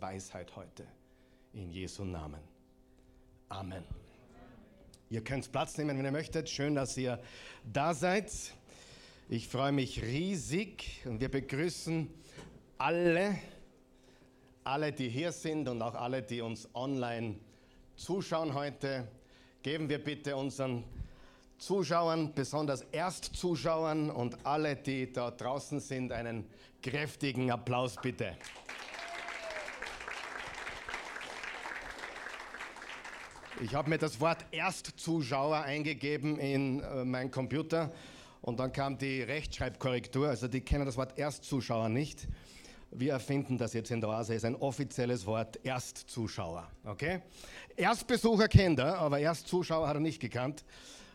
Weisheit heute. In Jesu Namen. Amen. Ihr könnt Platz nehmen, wenn ihr möchtet. Schön, dass ihr da seid. Ich freue mich riesig und wir begrüßen alle, alle, die hier sind und auch alle, die uns online zuschauen heute. Geben wir bitte unseren Zuschauern, besonders Erstzuschauern und alle, die da draußen sind, einen kräftigen Applaus bitte. Ich habe mir das Wort Erstzuschauer eingegeben in äh, meinen Computer und dann kam die Rechtschreibkorrektur. Also die kennen das Wort Erstzuschauer nicht. Wir erfinden das jetzt in der Oase. ist ein offizielles Wort Erstzuschauer. Okay? Erstbesucher kennt er, aber Erstzuschauer hat er nicht gekannt.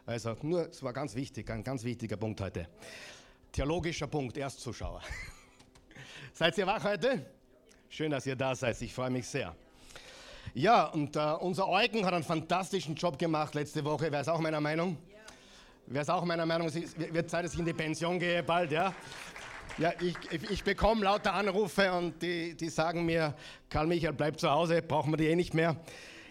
Also nur, es war ganz wichtig, ein ganz wichtiger Punkt heute. Theologischer Punkt, Erstzuschauer. seid ihr wach heute? Schön, dass ihr da seid. Ich freue mich sehr. Ja, und äh, unser Eugen hat einen fantastischen Job gemacht letzte Woche. Wer ist auch meiner Meinung? Ja. Wer ist auch meiner Meinung? Es wird Zeit, dass ich in die Pension gehe bald, ja? Ja, ich, ich, bekomme lauter Anrufe und die, die sagen mir, Karl Michael, bleib zu Hause, brauchen wir die eh nicht mehr.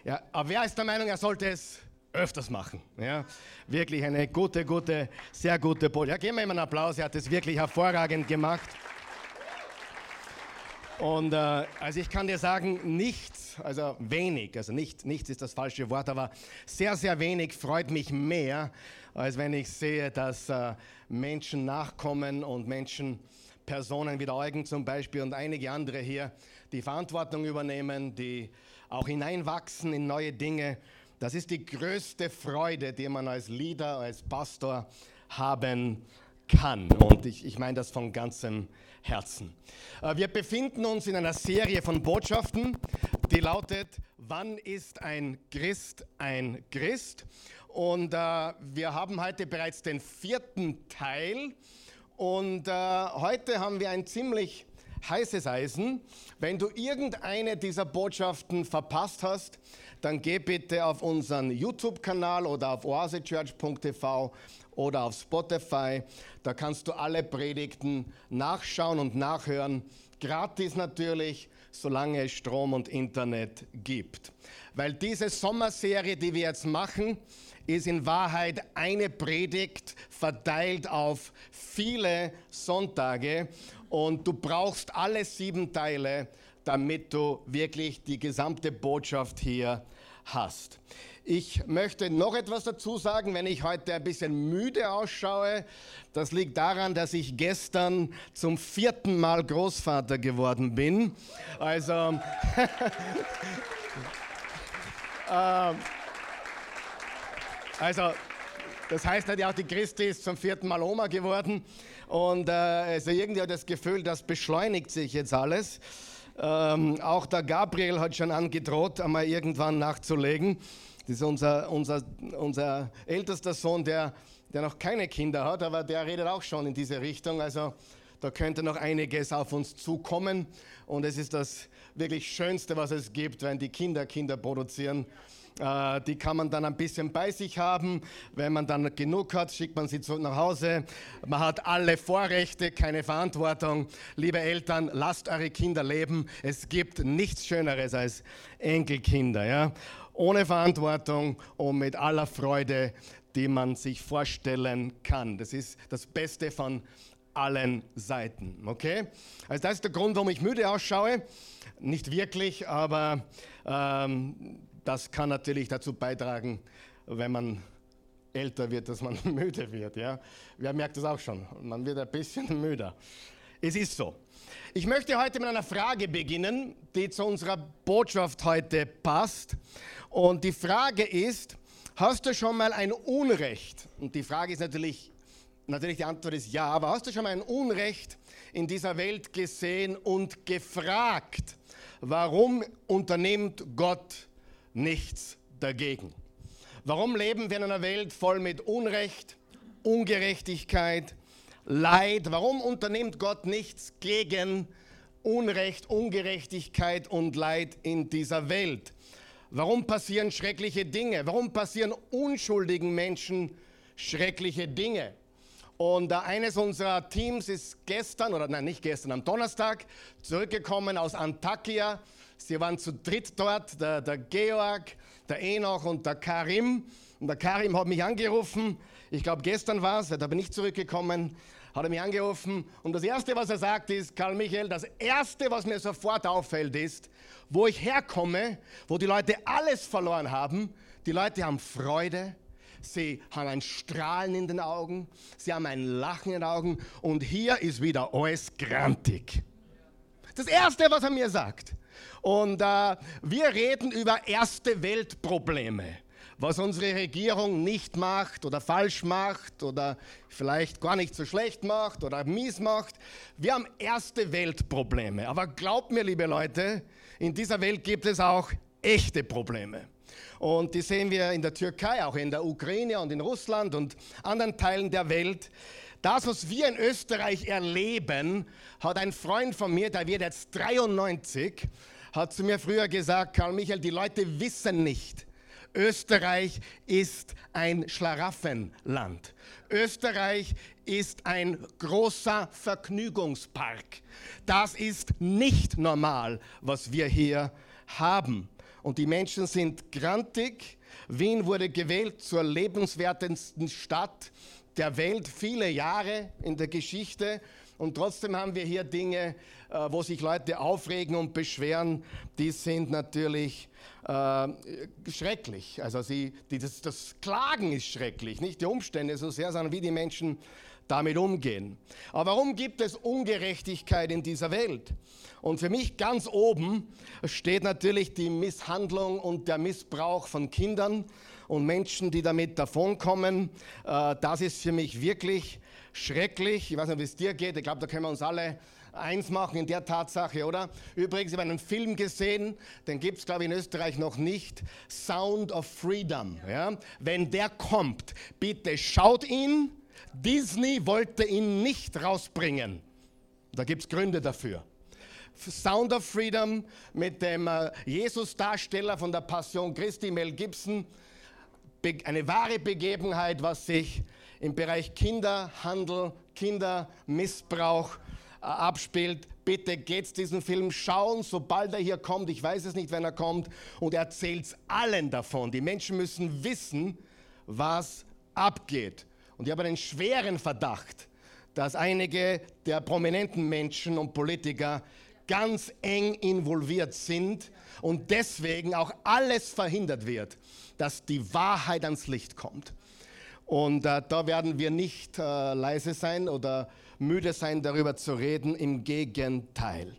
Ja, aber wer ist der Meinung, er sollte es öfters machen? Ja, wirklich eine gute, gute, sehr gute Botschaft. Ja, geben wir ihm einen Applaus, er hat es wirklich hervorragend gemacht. Und äh, also ich kann dir sagen, nichts, also wenig, also nicht, nichts ist das falsche Wort, aber sehr, sehr wenig freut mich mehr, als wenn ich sehe, dass äh, Menschen nachkommen und Menschen, Personen wie der Eugen zum Beispiel und einige andere hier, die Verantwortung übernehmen, die auch hineinwachsen in neue Dinge. Das ist die größte Freude, die man als Leader, als Pastor haben kann. Und ich, ich meine das von ganzem Herzen. Äh, wir befinden uns in einer Serie von Botschaften, die lautet, wann ist ein Christ ein Christ? Und äh, wir haben heute bereits den vierten Teil. Und äh, heute haben wir ein ziemlich heißes Eisen. Wenn du irgendeine dieser Botschaften verpasst hast, dann geh bitte auf unseren YouTube-Kanal oder auf oasechurch.tv oder auf Spotify. Da kannst du alle Predigten nachschauen und nachhören. Gratis natürlich, solange es Strom und Internet gibt. Weil diese Sommerserie, die wir jetzt machen, ist in Wahrheit eine Predigt verteilt auf viele Sonntage und du brauchst alle sieben Teile, damit du wirklich die gesamte Botschaft hier hast. Ich möchte noch etwas dazu sagen, wenn ich heute ein bisschen müde ausschaue. Das liegt daran, dass ich gestern zum vierten Mal Großvater geworden bin. Also, ähm, also das heißt natürlich auch, die Christi ist zum vierten Mal Oma geworden. Und äh, also irgendwie hat das Gefühl, das beschleunigt sich jetzt alles. Ähm, auch der Gabriel hat schon angedroht, einmal irgendwann nachzulegen. Das ist unser, unser, unser ältester Sohn, der, der noch keine Kinder hat, aber der redet auch schon in diese Richtung. Also da könnte noch einiges auf uns zukommen. Und es ist das wirklich Schönste, was es gibt, wenn die Kinder Kinder produzieren. Äh, die kann man dann ein bisschen bei sich haben. Wenn man dann genug hat, schickt man sie zurück nach Hause. Man hat alle Vorrechte, keine Verantwortung. Liebe Eltern, lasst eure Kinder leben. Es gibt nichts Schöneres als Enkelkinder. Ja? Ohne Verantwortung und mit aller Freude, die man sich vorstellen kann. Das ist das Beste von allen Seiten. Okay? Also das ist der Grund, warum ich müde ausschaue. Nicht wirklich, aber ähm, das kann natürlich dazu beitragen, wenn man älter wird, dass man müde wird. Ja? Wer merkt das auch schon? Man wird ein bisschen müder. Es ist so. Ich möchte heute mit einer Frage beginnen, die zu unserer Botschaft heute passt. Und die Frage ist, hast du schon mal ein Unrecht? Und die Frage ist natürlich, natürlich die Antwort ist ja, aber hast du schon mal ein Unrecht in dieser Welt gesehen und gefragt, warum unternimmt Gott nichts dagegen? Warum leben wir in einer Welt voll mit Unrecht, Ungerechtigkeit, Leid? Warum unternimmt Gott nichts gegen Unrecht, Ungerechtigkeit und Leid in dieser Welt? Warum passieren schreckliche Dinge? Warum passieren unschuldigen Menschen schreckliche Dinge? Und eines unserer Teams ist gestern, oder nein, nicht gestern, am Donnerstag zurückgekommen aus Antakya. Sie waren zu dritt dort, der, der Georg, der Enoch und der Karim. Und der Karim hat mich angerufen, ich glaube gestern war es, er ist aber nicht zurückgekommen, hat er mich angerufen. Und das Erste, was er sagt, ist, Karl Michael, das Erste, was mir sofort auffällt, ist, wo ich herkomme, wo die Leute alles verloren haben, die Leute haben Freude, sie haben ein Strahlen in den Augen, sie haben ein Lachen in den Augen und hier ist wieder alles grantig. Das Erste, was er mir sagt. Und äh, wir reden über erste Weltprobleme, was unsere Regierung nicht macht oder falsch macht oder vielleicht gar nicht so schlecht macht oder mies macht. Wir haben erste Weltprobleme. Aber glaubt mir, liebe Leute, in dieser Welt gibt es auch echte Probleme. Und die sehen wir in der Türkei, auch in der Ukraine und in Russland und anderen Teilen der Welt. Das, was wir in Österreich erleben, hat ein Freund von mir, der wird jetzt 93, hat zu mir früher gesagt, Karl Michael, die Leute wissen nicht, Österreich ist ein Schlaraffenland. Österreich ist ein großer Vergnügungspark. Das ist nicht normal, was wir hier haben. Und die Menschen sind grantig. Wien wurde gewählt zur lebenswertesten Stadt der Welt, viele Jahre in der Geschichte. Und trotzdem haben wir hier Dinge, äh, wo sich Leute aufregen und beschweren, die sind natürlich äh, schrecklich. Also sie, die, das, das Klagen ist schrecklich, nicht die Umstände so sehr, sondern wie die Menschen damit umgehen. Aber warum gibt es Ungerechtigkeit in dieser Welt? Und für mich ganz oben steht natürlich die Misshandlung und der Missbrauch von Kindern und Menschen, die damit davonkommen. Äh, das ist für mich wirklich schrecklich. Ich weiß nicht, wie es dir geht. Ich glaube, da können wir uns alle eins machen in der Tatsache, oder? Übrigens, ich habe einen Film gesehen, den gibt es, glaube ich, in Österreich noch nicht. Sound of Freedom. Ja? Wenn der kommt, bitte schaut ihn. Disney wollte ihn nicht rausbringen. Da gibt es Gründe dafür. Sound of Freedom mit dem äh, Jesus-Darsteller von der Passion Christi, Mel Gibson. Eine wahre Begebenheit, was sich im Bereich Kinderhandel, Kindermissbrauch äh, abspielt. Bitte geht's diesen Film schauen, sobald er hier kommt. Ich weiß es nicht, wenn er kommt. Und erzählt allen davon. Die Menschen müssen wissen, was abgeht. Und ich habe einen schweren Verdacht, dass einige der prominenten Menschen und Politiker ganz eng involviert sind und deswegen auch alles verhindert wird, dass die Wahrheit ans Licht kommt. Und äh, da werden wir nicht äh, leise sein oder müde sein, darüber zu reden. Im Gegenteil.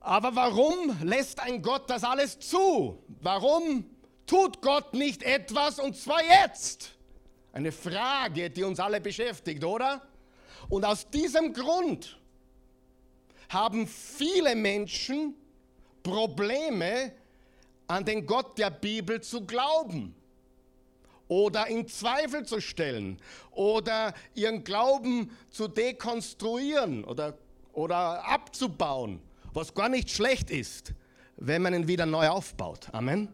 Aber warum lässt ein Gott das alles zu? Warum tut Gott nicht etwas und zwar jetzt? Eine Frage, die uns alle beschäftigt, oder? Und aus diesem Grund haben viele Menschen Probleme, an den Gott der Bibel zu glauben oder in Zweifel zu stellen oder ihren Glauben zu dekonstruieren oder, oder abzubauen, was gar nicht schlecht ist, wenn man ihn wieder neu aufbaut. Amen.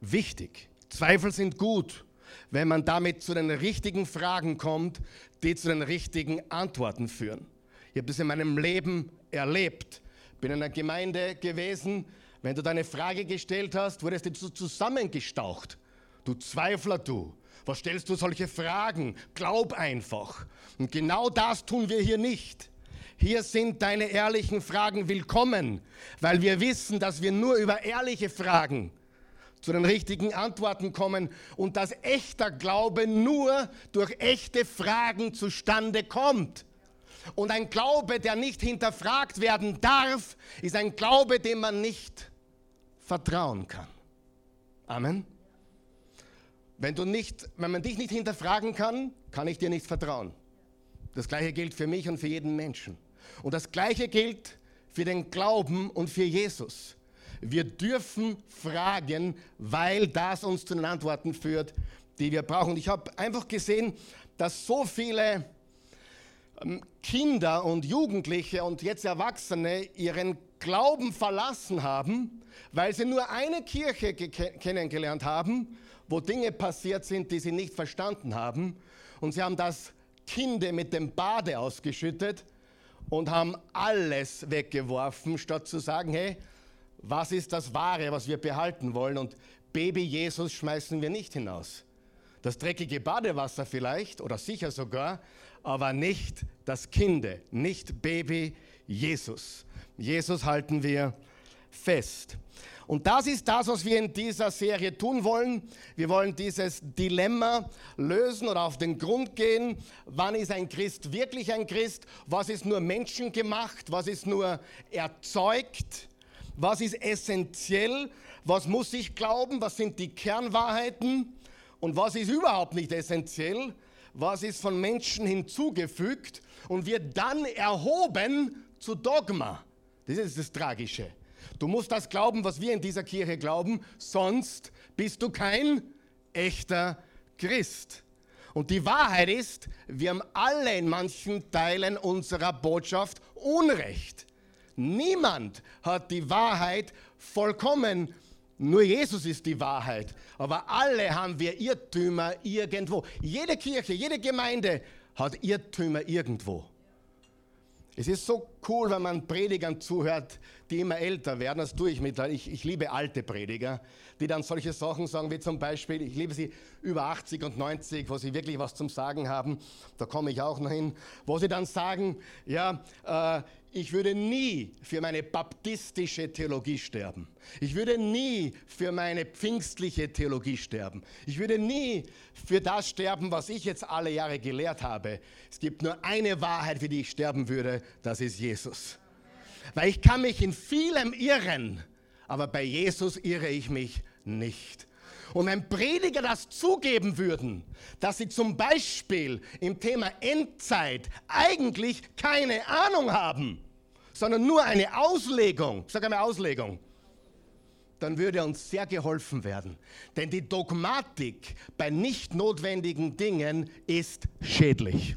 Wichtig. Zweifel sind gut, wenn man damit zu den richtigen Fragen kommt, die zu den richtigen Antworten führen. Ich habe das in meinem Leben erlebt. Bin in einer Gemeinde gewesen. Wenn du deine Frage gestellt hast, wurdest du zusammengestaucht. Du Zweifler, du. Was stellst du solche Fragen? Glaub einfach. Und genau das tun wir hier nicht. Hier sind deine ehrlichen Fragen willkommen, weil wir wissen, dass wir nur über ehrliche Fragen zu den richtigen Antworten kommen und dass echter Glaube nur durch echte Fragen zustande kommt. Und ein Glaube, der nicht hinterfragt werden darf, ist ein Glaube, dem man nicht vertrauen kann. Amen. Wenn, du nicht, wenn man dich nicht hinterfragen kann, kann ich dir nicht vertrauen. Das gleiche gilt für mich und für jeden Menschen. Und das gleiche gilt für den Glauben und für Jesus. Wir dürfen fragen, weil das uns zu den Antworten führt, die wir brauchen. Ich habe einfach gesehen, dass so viele ähm, Kinder und Jugendliche und jetzt Erwachsene ihren Glauben verlassen haben, weil sie nur eine Kirche kennengelernt haben wo Dinge passiert sind, die sie nicht verstanden haben. Und sie haben das Kind mit dem Bade ausgeschüttet und haben alles weggeworfen, statt zu sagen, hey, was ist das Wahre, was wir behalten wollen. Und Baby Jesus schmeißen wir nicht hinaus. Das dreckige Badewasser vielleicht oder sicher sogar, aber nicht das Kinde, nicht Baby Jesus. Jesus halten wir fest. Und das ist das, was wir in dieser Serie tun wollen. Wir wollen dieses Dilemma lösen oder auf den Grund gehen. Wann ist ein Christ wirklich ein Christ? Was ist nur menschengemacht? Was ist nur erzeugt? Was ist essentiell? Was muss ich glauben? Was sind die Kernwahrheiten? Und was ist überhaupt nicht essentiell? Was ist von Menschen hinzugefügt und wird dann erhoben zu Dogma? Das ist das Tragische. Du musst das glauben, was wir in dieser Kirche glauben, sonst bist du kein echter Christ. Und die Wahrheit ist, wir haben alle in manchen Teilen unserer Botschaft Unrecht. Niemand hat die Wahrheit vollkommen. Nur Jesus ist die Wahrheit. Aber alle haben wir Irrtümer irgendwo. Jede Kirche, jede Gemeinde hat Irrtümer irgendwo. Es ist so cool, wenn man Predigern zuhört, die immer älter werden. Das tue ich mittlerweile. Ich, ich liebe alte Prediger, die dann solche Sachen sagen, wie zum Beispiel, ich liebe sie über 80 und 90, wo sie wirklich was zum Sagen haben. Da komme ich auch noch hin. Wo sie dann sagen, ja, äh, ich würde nie für meine baptistische Theologie sterben. Ich würde nie für meine pfingstliche Theologie sterben. Ich würde nie für das sterben, was ich jetzt alle Jahre gelehrt habe. Es gibt nur eine Wahrheit, für die ich sterben würde, das ist Jesus. Weil ich kann mich in vielem irren, aber bei Jesus irre ich mich nicht. Und wenn Prediger das zugeben würden, dass sie zum Beispiel im Thema Endzeit eigentlich keine Ahnung haben, sondern nur eine Auslegung, sag einmal Auslegung, dann würde uns sehr geholfen werden. Denn die Dogmatik bei nicht notwendigen Dingen ist schädlich.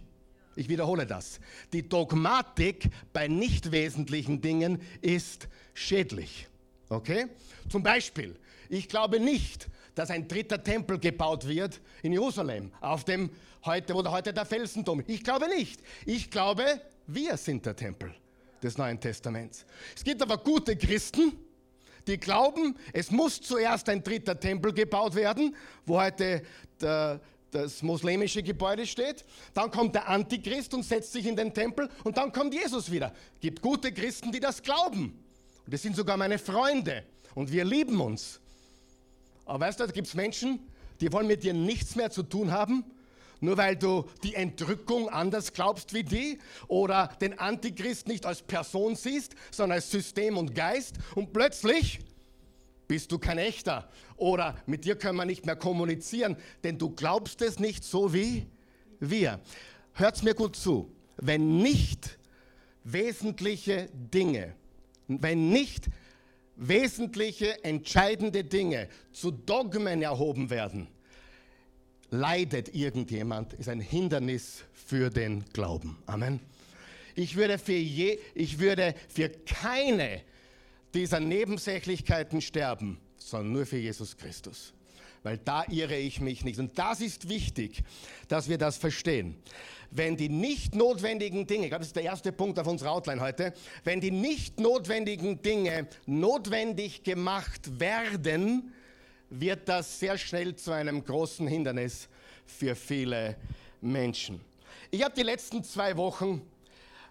Ich wiederhole das. Die Dogmatik bei nicht wesentlichen Dingen ist schädlich. Okay? Zum Beispiel, ich glaube nicht, dass ein dritter Tempel gebaut wird in Jerusalem, auf dem heute, wo heute der Felsenturm. Ich glaube nicht. Ich glaube, wir sind der Tempel des Neuen Testaments. Es gibt aber gute Christen, die glauben, es muss zuerst ein dritter Tempel gebaut werden, wo heute der, das muslimische Gebäude steht. Dann kommt der Antichrist und setzt sich in den Tempel und dann kommt Jesus wieder. Es gibt gute Christen, die das glauben. Und das sind sogar meine Freunde. Und wir lieben uns. Aber weißt du, da gibt es Menschen, die wollen mit dir nichts mehr zu tun haben, nur weil du die Entrückung anders glaubst wie die oder den Antichrist nicht als Person siehst, sondern als System und Geist und plötzlich bist du kein echter oder mit dir können wir nicht mehr kommunizieren, denn du glaubst es nicht so wie wir. Hört's mir gut zu. Wenn nicht wesentliche Dinge, wenn nicht wesentliche, entscheidende Dinge zu Dogmen erhoben werden, leidet irgendjemand, ist ein Hindernis für den Glauben. Amen. Ich würde für, je, ich würde für keine dieser Nebensächlichkeiten sterben, sondern nur für Jesus Christus. Weil da irre ich mich nicht. Und das ist wichtig, dass wir das verstehen. Wenn die nicht notwendigen Dinge, ich glaube, das ist der erste Punkt auf unserer Outline heute, wenn die nicht notwendigen Dinge notwendig gemacht werden, wird das sehr schnell zu einem großen Hindernis für viele Menschen. Ich habe die letzten zwei Wochen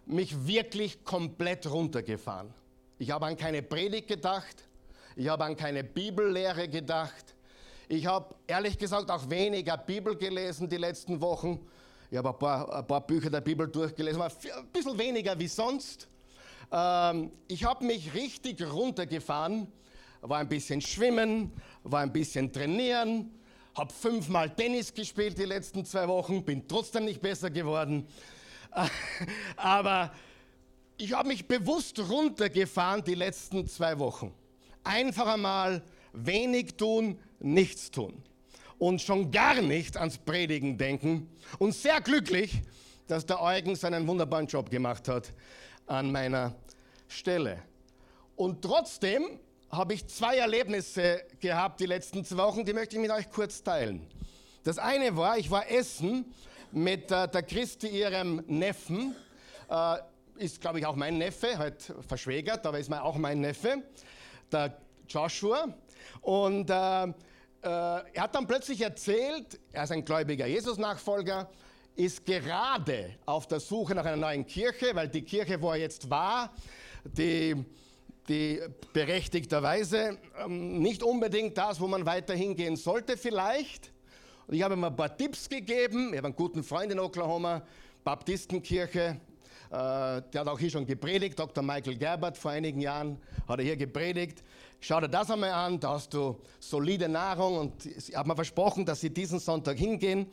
mich wirklich komplett runtergefahren. Ich habe an keine Predigt gedacht, ich habe an keine Bibellehre gedacht. Ich habe ehrlich gesagt auch weniger Bibel gelesen die letzten Wochen. Ich habe ein paar, ein paar Bücher der Bibel durchgelesen, aber ein bisschen weniger wie sonst. Ähm, ich habe mich richtig runtergefahren war ein bisschen schwimmen, war ein bisschen trainieren, habe fünfmal Tennis gespielt die letzten zwei Wochen, bin trotzdem nicht besser geworden. Aber ich habe mich bewusst runtergefahren die letzten zwei Wochen. Einfach einmal wenig tun, nichts tun. Und schon gar nicht ans Predigen denken. Und sehr glücklich, dass der Eugen seinen wunderbaren Job gemacht hat an meiner Stelle. Und trotzdem habe ich zwei Erlebnisse gehabt die letzten zwei Wochen, die möchte ich mit euch kurz teilen. Das eine war, ich war essen mit äh, der Christi, ihrem Neffen, äh, ist glaube ich auch mein Neffe, halt verschwägert, aber ist auch mein Neffe. der Joshua. Und äh, er hat dann plötzlich erzählt, er ist ein gläubiger Jesus-Nachfolger, ist gerade auf der Suche nach einer neuen Kirche, weil die Kirche, wo er jetzt war, die, die berechtigterweise ähm, nicht unbedingt das, wo man weiter hingehen sollte vielleicht. Und ich habe ihm ein paar Tipps gegeben. Ich habe einen guten Freund in Oklahoma, Baptistenkirche. Äh, der hat auch hier schon gepredigt, Dr. Michael Gerbert vor einigen Jahren hat er hier gepredigt. Schau dir das einmal an, da hast du solide Nahrung und ich habe mir versprochen, dass sie diesen Sonntag hingehen.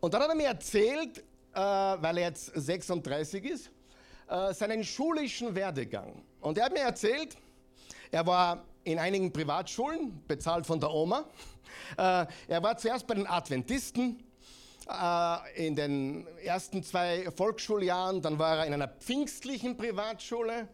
Und dann hat er mir erzählt, äh, weil er jetzt 36 ist, äh, seinen schulischen Werdegang. Und er hat mir erzählt, er war in einigen Privatschulen, bezahlt von der Oma. Äh, er war zuerst bei den Adventisten in den ersten zwei Volksschuljahren, dann war er in einer pfingstlichen Privatschule,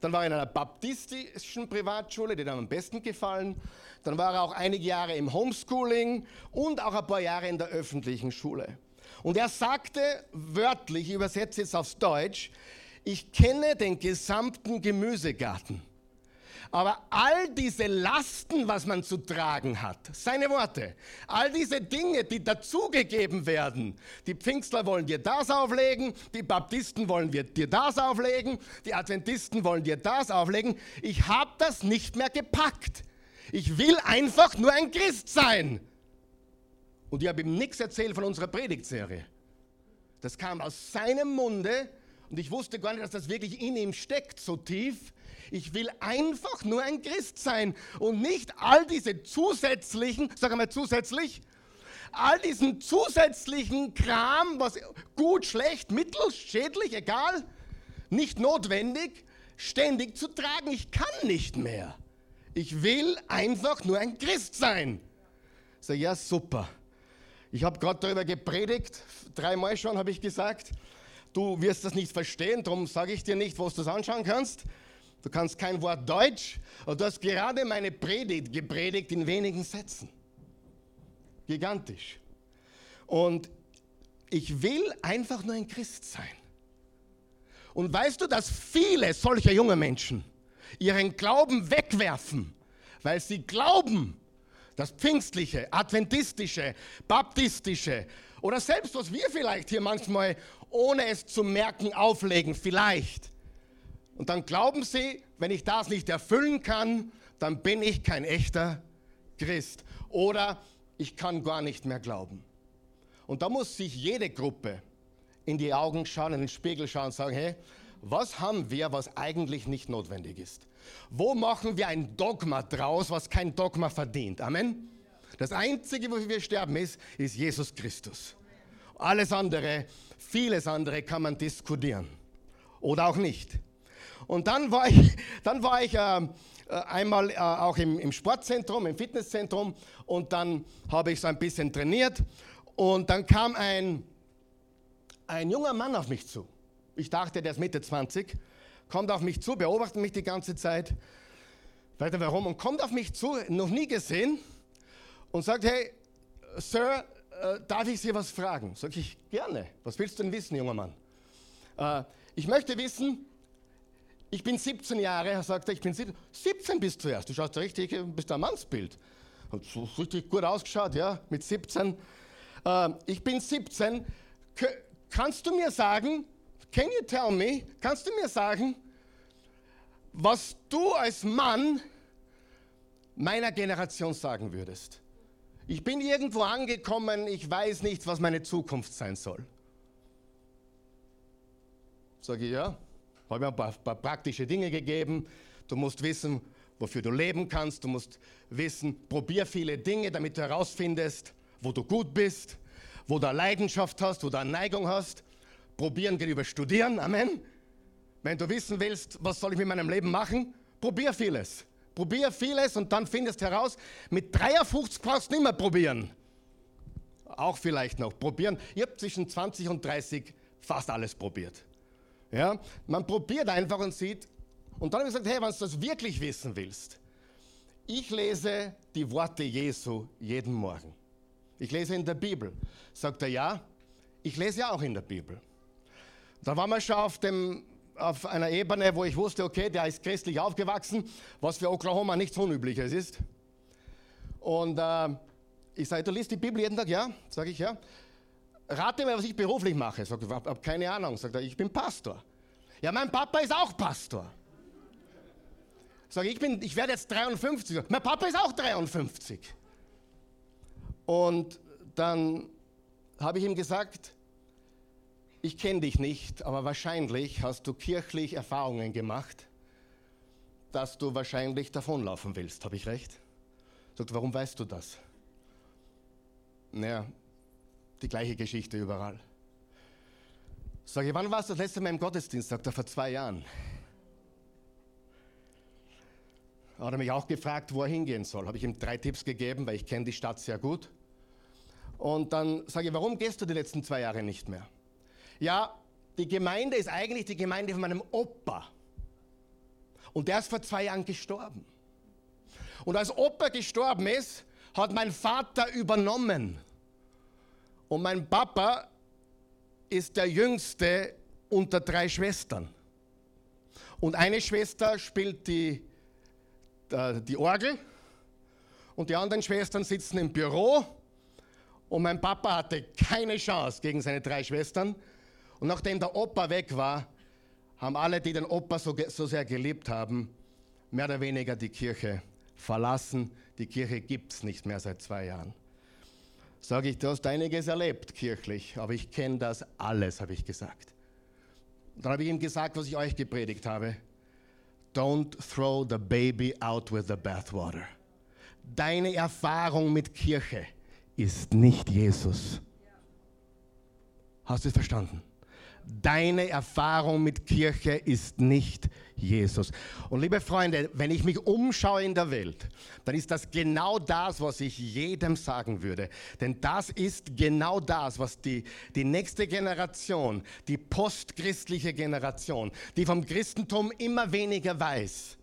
dann war er in einer baptistischen Privatschule, die ihm am besten gefallen. Dann war er auch einige Jahre im Homeschooling und auch ein paar Jahre in der öffentlichen Schule. Und er sagte wörtlich, ich übersetze jetzt aufs Deutsch, ich kenne den gesamten Gemüsegarten. Aber all diese Lasten, was man zu tragen hat, seine Worte, all diese Dinge, die dazugegeben werden, die Pfingstler wollen dir das auflegen, die Baptisten wollen dir das auflegen, die Adventisten wollen dir das auflegen, ich habe das nicht mehr gepackt. Ich will einfach nur ein Christ sein. Und ich habe ihm nichts erzählt von unserer Predigtserie. Das kam aus seinem Munde und ich wusste gar nicht, dass das wirklich in ihm steckt, so tief. Ich will einfach nur ein Christ sein und nicht all diese zusätzlichen, sag mal zusätzlich, all diesen zusätzlichen Kram, was gut, schlecht, mittel, schädlich, egal, nicht notwendig, ständig zu tragen. Ich kann nicht mehr. Ich will einfach nur ein Christ sein. So, ja, super. Ich habe gerade darüber gepredigt, dreimal schon habe ich gesagt. Du wirst das nicht verstehen, darum sage ich dir nicht, wo du das anschauen kannst. Du kannst kein Wort Deutsch, aber du hast gerade meine Predigt gepredigt in wenigen Sätzen. Gigantisch. Und ich will einfach nur ein Christ sein. Und weißt du, dass viele solcher junge Menschen ihren Glauben wegwerfen, weil sie glauben, das pfingstliche, adventistische, baptistische oder selbst was wir vielleicht hier manchmal ohne es zu merken auflegen, vielleicht und dann glauben sie, wenn ich das nicht erfüllen kann, dann bin ich kein echter Christ. Oder ich kann gar nicht mehr glauben. Und da muss sich jede Gruppe in die Augen schauen, in den Spiegel schauen und sagen, hey, was haben wir, was eigentlich nicht notwendig ist? Wo machen wir ein Dogma draus, was kein Dogma verdient? Amen? Das Einzige, wofür wir sterben, ist, ist Jesus Christus. Alles andere, vieles andere kann man diskutieren. Oder auch nicht. Und dann war ich, dann war ich äh, äh, einmal äh, auch im, im Sportzentrum, im Fitnesszentrum und dann habe ich so ein bisschen trainiert und dann kam ein, ein junger Mann auf mich zu. Ich dachte, der ist Mitte 20, kommt auf mich zu, beobachtet mich die ganze Zeit, nicht warum, und kommt auf mich zu, noch nie gesehen und sagt, hey, Sir, äh, darf ich Sie was fragen? Sag ich, gerne. Was willst du denn wissen, junger Mann? Äh, ich möchte wissen, ich bin 17 Jahre, er sagte, ich bin 17. 17 bist du erst, du schaust richtig, bist ein Mannsbild. Hat so richtig gut ausgeschaut, ja, mit 17. Äh, ich bin 17. K kannst du mir sagen, can you tell me, kannst du mir sagen, was du als Mann meiner Generation sagen würdest? Ich bin irgendwo angekommen, ich weiß nicht, was meine Zukunft sein soll. Sage ich, ja, habe mir ein paar, paar praktische Dinge gegeben. Du musst wissen, wofür du leben kannst. Du musst wissen, probier viele Dinge, damit du herausfindest, wo du gut bist, wo du Leidenschaft hast, wo du eine Neigung hast. Probieren geht über Studieren. Amen. Wenn du wissen willst, was soll ich mit meinem Leben machen, probier vieles. Probier vieles und dann findest du heraus, mit 53 brauchst du nicht mehr probieren. Auch vielleicht noch probieren. Ich habe zwischen 20 und 30 fast alles probiert. Ja? Man probiert einfach und sieht. Und dann habe ich gesagt, hey, wenn du das wirklich wissen willst, ich lese die Worte Jesu jeden Morgen. Ich lese in der Bibel. Sagt er, ja, ich lese ja auch in der Bibel. Da waren wir schon auf dem auf einer Ebene, wo ich wusste, okay, der ist christlich aufgewachsen, was für Oklahoma nichts Unübliches ist. Und äh, ich sage, du liest die Bibel jeden Tag, ja? Sage ich, ja. Rate mir, was ich beruflich mache. Sagt er, habe keine Ahnung. Sagt er, ich bin Pastor. Ja, mein Papa ist auch Pastor. Sag ich, bin, ich werde jetzt 53. Mein Papa ist auch 53. Und dann habe ich ihm gesagt, ich kenne dich nicht, aber wahrscheinlich hast du kirchlich Erfahrungen gemacht, dass du wahrscheinlich davonlaufen willst. Habe ich recht? Sagt, warum weißt du das? Naja, die gleiche Geschichte überall. Sage ich, wann warst du das letzte Mal im Gottesdienst? Sagt er, vor zwei Jahren. Hat er mich auch gefragt, wo er hingehen soll. Habe ich ihm drei Tipps gegeben, weil ich kenne die Stadt sehr gut. Und dann sage ich, warum gehst du die letzten zwei Jahre nicht mehr? Ja, die Gemeinde ist eigentlich die Gemeinde von meinem Opa. Und der ist vor zwei Jahren gestorben. Und als Opa gestorben ist, hat mein Vater übernommen. Und mein Papa ist der jüngste unter drei Schwestern. Und eine Schwester spielt die, äh, die Orgel und die anderen Schwestern sitzen im Büro. Und mein Papa hatte keine Chance gegen seine drei Schwestern. Und nachdem der Opa weg war, haben alle, die den Opa so, so sehr geliebt haben, mehr oder weniger die Kirche verlassen. Die Kirche gibt es nicht mehr seit zwei Jahren. Sage ich, du hast einiges erlebt kirchlich, aber ich kenne das alles, habe ich gesagt. Dann habe ich ihm gesagt, was ich euch gepredigt habe. Don't throw the baby out with the bathwater. Deine Erfahrung mit Kirche ist nicht Jesus. Hast du es verstanden? Deine Erfahrung mit Kirche ist nicht Jesus. Und liebe Freunde, wenn ich mich umschaue in der Welt, dann ist das genau das, was ich jedem sagen würde. Denn das ist genau das, was die, die nächste Generation, die postchristliche Generation, die vom Christentum immer weniger weiß,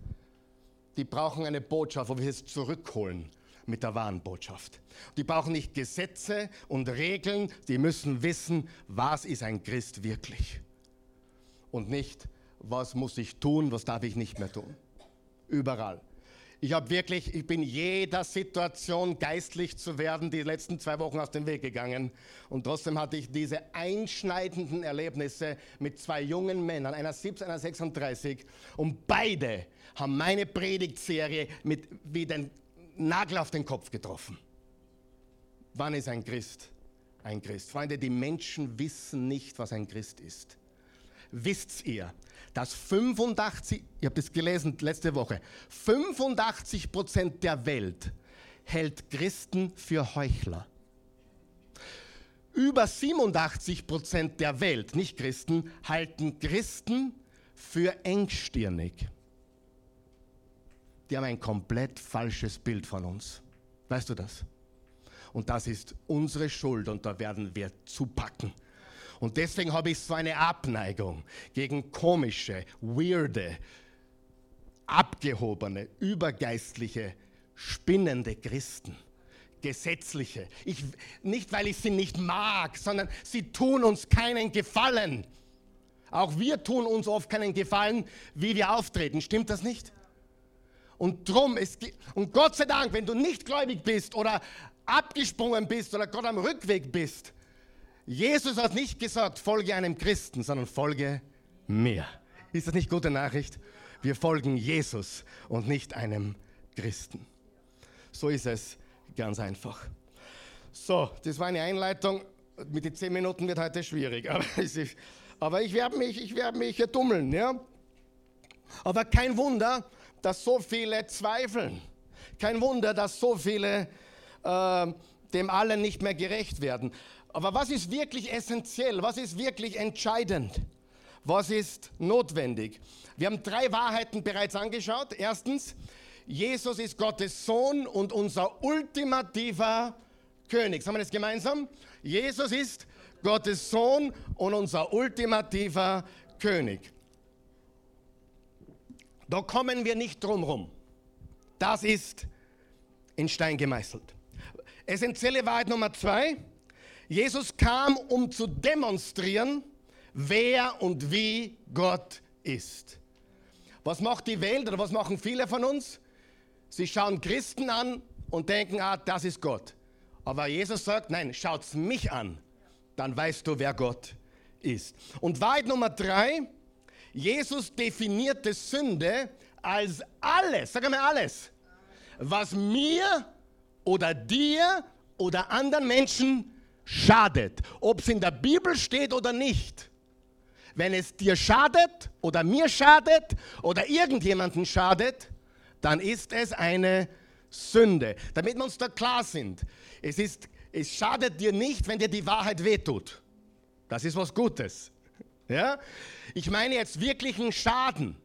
die brauchen eine Botschaft, wo wir es zurückholen mit der wahren Botschaft. Die brauchen nicht Gesetze und Regeln, die müssen wissen, was ist ein Christ wirklich. Und nicht, was muss ich tun, was darf ich nicht mehr tun. Überall. Ich habe wirklich, ich bin jeder Situation geistlich zu werden die letzten zwei Wochen aus dem Weg gegangen. Und trotzdem hatte ich diese einschneidenden Erlebnisse mit zwei jungen Männern, einer 17, einer 36. Und beide haben meine Predigtserie mit wie den Nagel auf den Kopf getroffen. Wann ist ein Christ ein Christ? Freunde, die Menschen wissen nicht, was ein Christ ist. Wisst ihr, dass 85, ihr habt es gelesen letzte Woche, 85 Prozent der Welt hält Christen für Heuchler. Über 87 Prozent der Welt, nicht Christen, halten Christen für engstirnig die haben ein komplett falsches Bild von uns. Weißt du das? Und das ist unsere Schuld und da werden wir zupacken. Und deswegen habe ich so eine Abneigung gegen komische, weirde, abgehobene, übergeistliche, spinnende Christen. Gesetzliche. Ich, nicht, weil ich sie nicht mag, sondern sie tun uns keinen Gefallen. Auch wir tun uns oft keinen Gefallen, wie wir auftreten. Stimmt das nicht? Und drum ist, und Gott sei Dank, wenn du nicht gläubig bist oder abgesprungen bist oder Gott am Rückweg bist, Jesus hat nicht gesagt, folge einem Christen, sondern folge mir. Ist das nicht gute Nachricht? Wir folgen Jesus und nicht einem Christen. So ist es ganz einfach. So, das war eine Einleitung. Mit den zehn Minuten wird heute schwierig. Aber, ich werde mich, werd mich dummeln. Ja? Aber kein Wunder, dass so viele zweifeln. Kein Wunder, dass so viele äh, dem allen nicht mehr gerecht werden. Aber was ist wirklich essentiell? Was ist wirklich entscheidend? Was ist notwendig? Wir haben drei Wahrheiten bereits angeschaut. Erstens, Jesus ist Gottes Sohn und unser ultimativer König. Sagen wir das gemeinsam? Jesus ist Gottes Sohn und unser ultimativer König. Da kommen wir nicht drum rum. Das ist in Stein gemeißelt. Essentielle Wahrheit Nummer zwei. Jesus kam, um zu demonstrieren, wer und wie Gott ist. Was macht die Welt oder was machen viele von uns? Sie schauen Christen an und denken, ah, das ist Gott. Aber Jesus sagt, nein, schaut mich an, dann weißt du, wer Gott ist. Und Wahrheit Nummer drei, Jesus definierte Sünde als alles, sag mal alles, was mir oder dir oder anderen Menschen schadet, ob es in der Bibel steht oder nicht. Wenn es dir schadet oder mir schadet oder irgendjemanden schadet, dann ist es eine Sünde. Damit wir uns da klar sind, es, ist, es schadet dir nicht, wenn dir die Wahrheit wehtut. Das ist was Gutes. Ja? Ich meine jetzt wirklichen Schaden,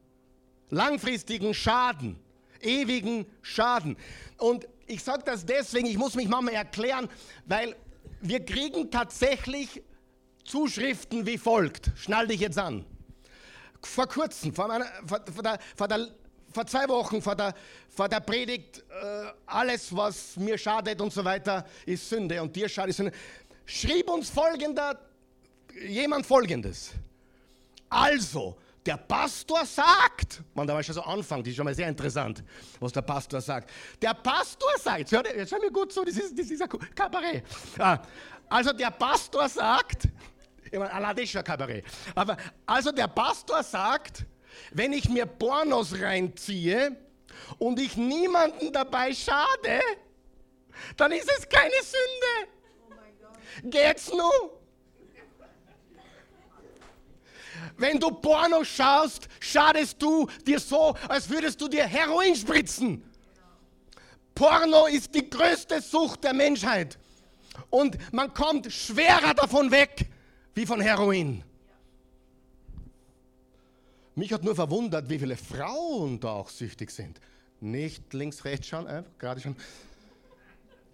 langfristigen Schaden, ewigen Schaden. Und ich sage das deswegen, ich muss mich mal erklären, weil wir kriegen tatsächlich Zuschriften wie folgt. Schnall dich jetzt an. Vor kurzem, vor, meiner, vor, vor, der, vor, der, vor zwei Wochen, vor der, vor der Predigt, äh, alles, was mir schadet und so weiter, ist Sünde und dir schadet, Sünde, schrieb uns folgender, jemand folgendes. Also, der Pastor sagt, man, da war schon so Anfang, das ist schon mal sehr interessant, was der Pastor sagt. Der Pastor sagt, jetzt hör, jetzt hör mir gut zu, das ist, das ist ein Kabarett. Ah, also der Pastor sagt, ich meine, Allah, das ist ein Kabarett. Aber also der Pastor sagt, wenn ich mir Pornos reinziehe und ich niemanden dabei schade, dann ist es keine Sünde. Oh Geht's nur? Wenn du Porno schaust, schadest du dir so, als würdest du dir Heroin spritzen. Porno ist die größte Sucht der Menschheit. Und man kommt schwerer davon weg wie von Heroin. Mich hat nur verwundert, wie viele Frauen da auch süchtig sind. Nicht links, rechts schauen, einfach gerade schon.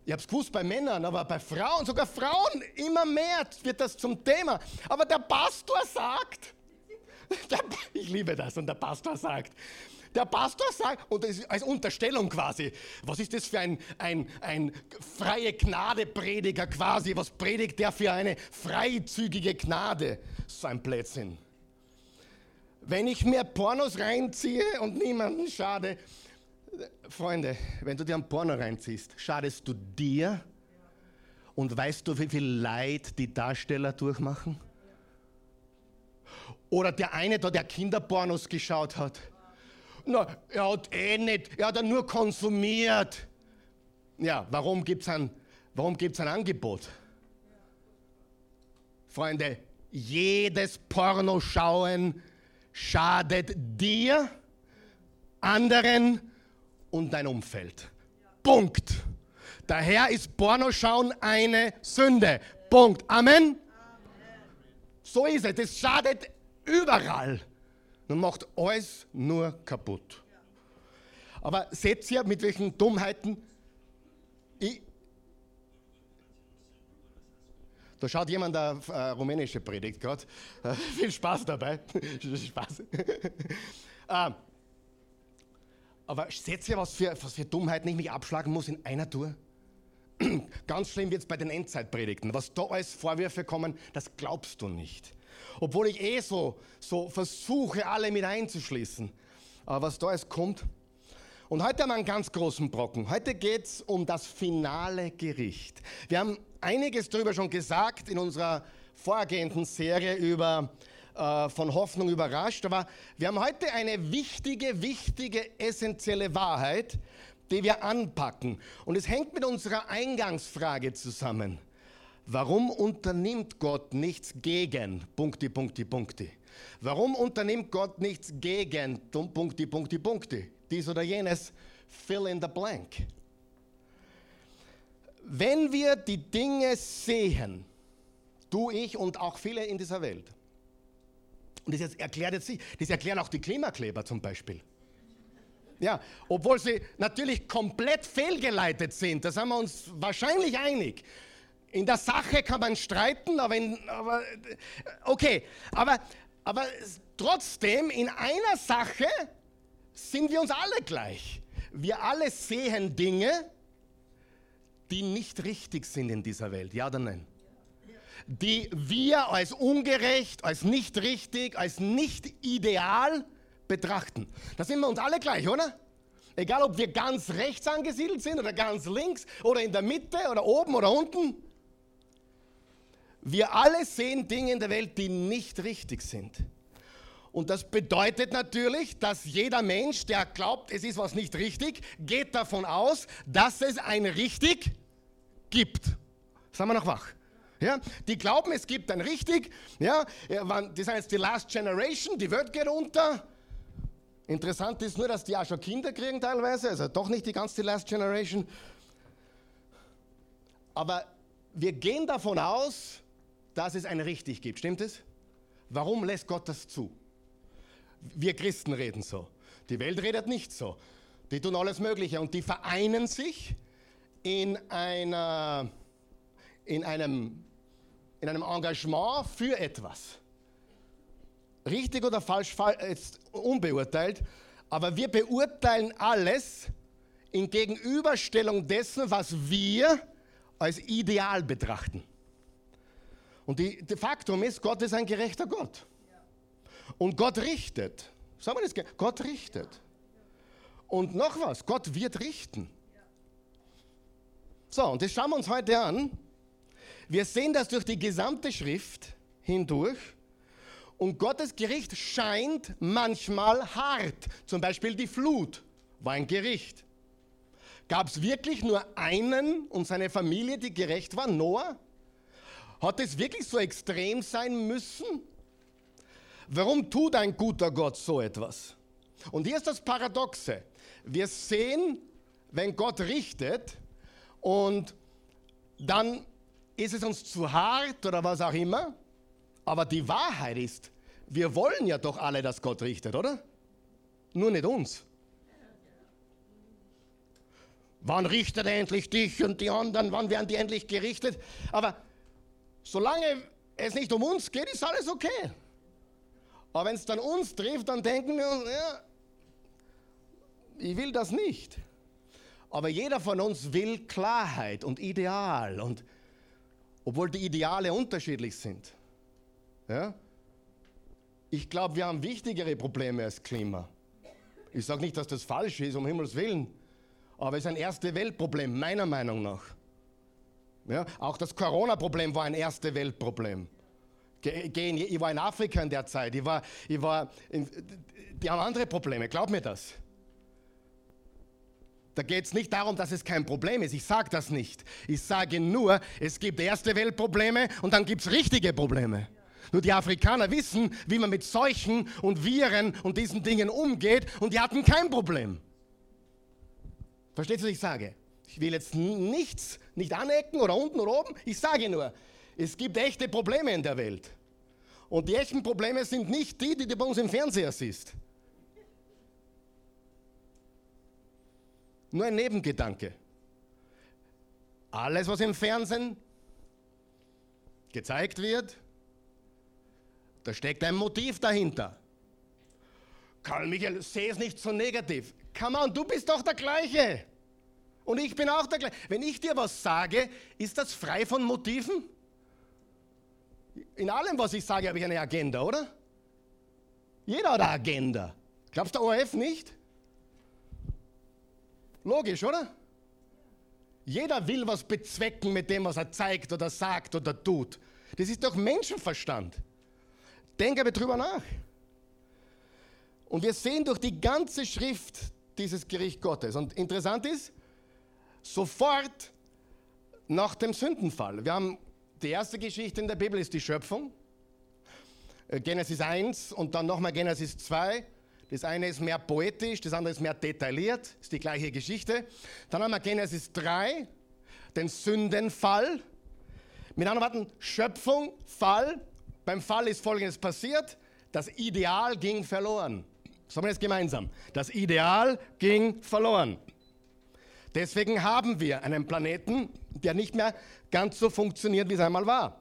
Ich habe es gewusst bei Männern, aber bei Frauen, sogar Frauen, immer mehr wird das zum Thema. Aber der Pastor sagt, der, ich liebe das, und der Pastor sagt, der Pastor sagt, und das ist als Unterstellung quasi, was ist das für ein, ein, ein freie Gnade-Prediger quasi? Was predigt der für eine freizügige Gnade? So ein Blödsinn. Wenn ich mir Pornos reinziehe und niemanden schade, Freunde, wenn du dir ein Porno reinziehst, schadest du dir und weißt du, wie viel Leid die Darsteller durchmachen? Oder der eine da, der Kinderpornos geschaut hat. Na, er hat eh nicht, er hat nur konsumiert. Ja, warum gibt es ein, ein Angebot? Freunde, jedes Pornoschauen schadet dir, anderen und dein Umfeld. Punkt. Daher ist Pornoschauen eine Sünde. Punkt. Amen. So ist es. Das schadet überall und macht alles nur kaputt. Aber seht ihr, mit welchen Dummheiten ich, da schaut jemand eine äh, rumänische Predigt gerade. Viel Spaß dabei. Spaß. äh, aber seht ihr, was für, was für Dummheiten ich mich abschlagen muss in einer Tour? Ganz schlimm wird es bei den Endzeitpredigten. Was da als Vorwürfe kommen, das glaubst du nicht. Obwohl ich eh so, so versuche, alle mit einzuschließen. Aber was da jetzt kommt. Und heute haben wir einen ganz großen Brocken. Heute geht es um das finale Gericht. Wir haben einiges darüber schon gesagt in unserer vorgehenden Serie über äh, von Hoffnung überrascht. Aber wir haben heute eine wichtige, wichtige, essentielle Wahrheit, die wir anpacken. Und es hängt mit unserer Eingangsfrage zusammen. Warum unternimmt Gott nichts gegen Punkti, Punkti, Punkti? Warum unternimmt Gott nichts gegen Punkti, Punkti, Punkti? Dies oder jenes, fill in the blank. Wenn wir die Dinge sehen, du, ich und auch viele in dieser Welt, und das erklärt jetzt sie, das erklären auch die Klimakleber zum Beispiel. Ja, obwohl sie natürlich komplett fehlgeleitet sind, da sind wir uns wahrscheinlich einig. In der Sache kann man streiten, aber, in, aber okay, aber, aber trotzdem in einer Sache sind wir uns alle gleich. Wir alle sehen Dinge, die nicht richtig sind in dieser Welt. Ja oder nein? Die wir als ungerecht, als nicht richtig, als nicht ideal betrachten. Da sind wir uns alle gleich, oder? Egal, ob wir ganz rechts angesiedelt sind oder ganz links oder in der Mitte oder oben oder unten. Wir alle sehen Dinge in der Welt, die nicht richtig sind. Und das bedeutet natürlich, dass jeder Mensch, der glaubt, es ist was nicht richtig, geht davon aus, dass es ein richtig gibt. Sagen wir noch wach. Ja, die glauben, es gibt ein richtig. Ja, das jetzt die Last Generation, die Welt geht unter. Interessant ist nur, dass die auch schon Kinder kriegen teilweise, also doch nicht die ganze Last Generation. Aber wir gehen davon aus, dass es ein richtig gibt. Stimmt es? Warum lässt Gott das zu? Wir Christen reden so. Die Welt redet nicht so. Die tun alles Mögliche und die vereinen sich in, einer, in, einem, in einem Engagement für etwas. Richtig oder falsch, ist unbeurteilt, aber wir beurteilen alles in Gegenüberstellung dessen, was wir als ideal betrachten. Und die, der Faktum ist, Gott ist ein gerechter Gott. Und Gott richtet. Sagen wir das? Gott richtet. Und noch was, Gott wird richten. So, und das schauen wir uns heute an. Wir sehen das durch die gesamte Schrift hindurch. Und Gottes Gericht scheint manchmal hart. Zum Beispiel die Flut war ein Gericht. Gab es wirklich nur einen und seine Familie, die gerecht war? Noah? Hat es wirklich so extrem sein müssen? Warum tut ein guter Gott so etwas? Und hier ist das Paradoxe. Wir sehen, wenn Gott richtet und dann ist es uns zu hart oder was auch immer, aber die Wahrheit ist, wir wollen ja doch alle, dass Gott richtet, oder? Nur nicht uns. Wann richtet er endlich dich und die anderen? Wann werden die endlich gerichtet? Aber solange es nicht um uns geht, ist alles okay. Aber wenn es dann uns trifft, dann denken wir uns, ja, ich will das nicht. Aber jeder von uns will Klarheit und Ideal und obwohl die Ideale unterschiedlich sind. Ja? Ich glaube, wir haben wichtigere Probleme als Klima. Ich sage nicht, dass das falsch ist, um Himmels Willen, aber es ist ein erste Weltproblem, meiner Meinung nach. Ja? Auch das Corona-Problem war ein erste Weltproblem. Ich war in Afrika in der Zeit, ich war, ich war in, die haben andere Probleme, glaub mir das. Da geht es nicht darum, dass es kein Problem ist. Ich sage das nicht. Ich sage nur, es gibt erste Weltprobleme und dann gibt es richtige Probleme. Nur die Afrikaner wissen, wie man mit Seuchen und Viren und diesen Dingen umgeht und die hatten kein Problem. Versteht ihr, was ich sage? Ich will jetzt nichts, nicht anecken oder unten oder oben. Ich sage nur, es gibt echte Probleme in der Welt. Und die echten Probleme sind nicht die, die du bei uns im Fernseher siehst. Nur ein Nebengedanke. Alles, was im Fernsehen gezeigt wird, da steckt ein Motiv dahinter. Karl Michael, sehe es nicht so negativ. Come on, du bist doch der Gleiche. Und ich bin auch der Gleiche. Wenn ich dir was sage, ist das frei von Motiven? In allem, was ich sage, habe ich eine Agenda, oder? Jeder hat eine Agenda. Glaubst du ORF nicht? Logisch, oder? Jeder will was bezwecken mit dem, was er zeigt oder sagt oder tut. Das ist doch Menschenverstand. Denk aber drüber nach. Und wir sehen durch die ganze Schrift dieses Gericht Gottes. Und interessant ist, sofort nach dem Sündenfall. Wir haben die erste Geschichte in der Bibel ist die Schöpfung. Äh, Genesis 1 und dann nochmal Genesis 2. Das eine ist mehr poetisch, das andere ist mehr detailliert, ist die gleiche Geschichte. Dann haben wir Genesis 3, den Sündenfall. Mit anderen Worten, Schöpfung, Fall, beim Fall ist Folgendes passiert. Das Ideal ging verloren. Sagen wir jetzt gemeinsam. Das Ideal ging verloren. Deswegen haben wir einen Planeten, der nicht mehr ganz so funktioniert, wie es einmal war.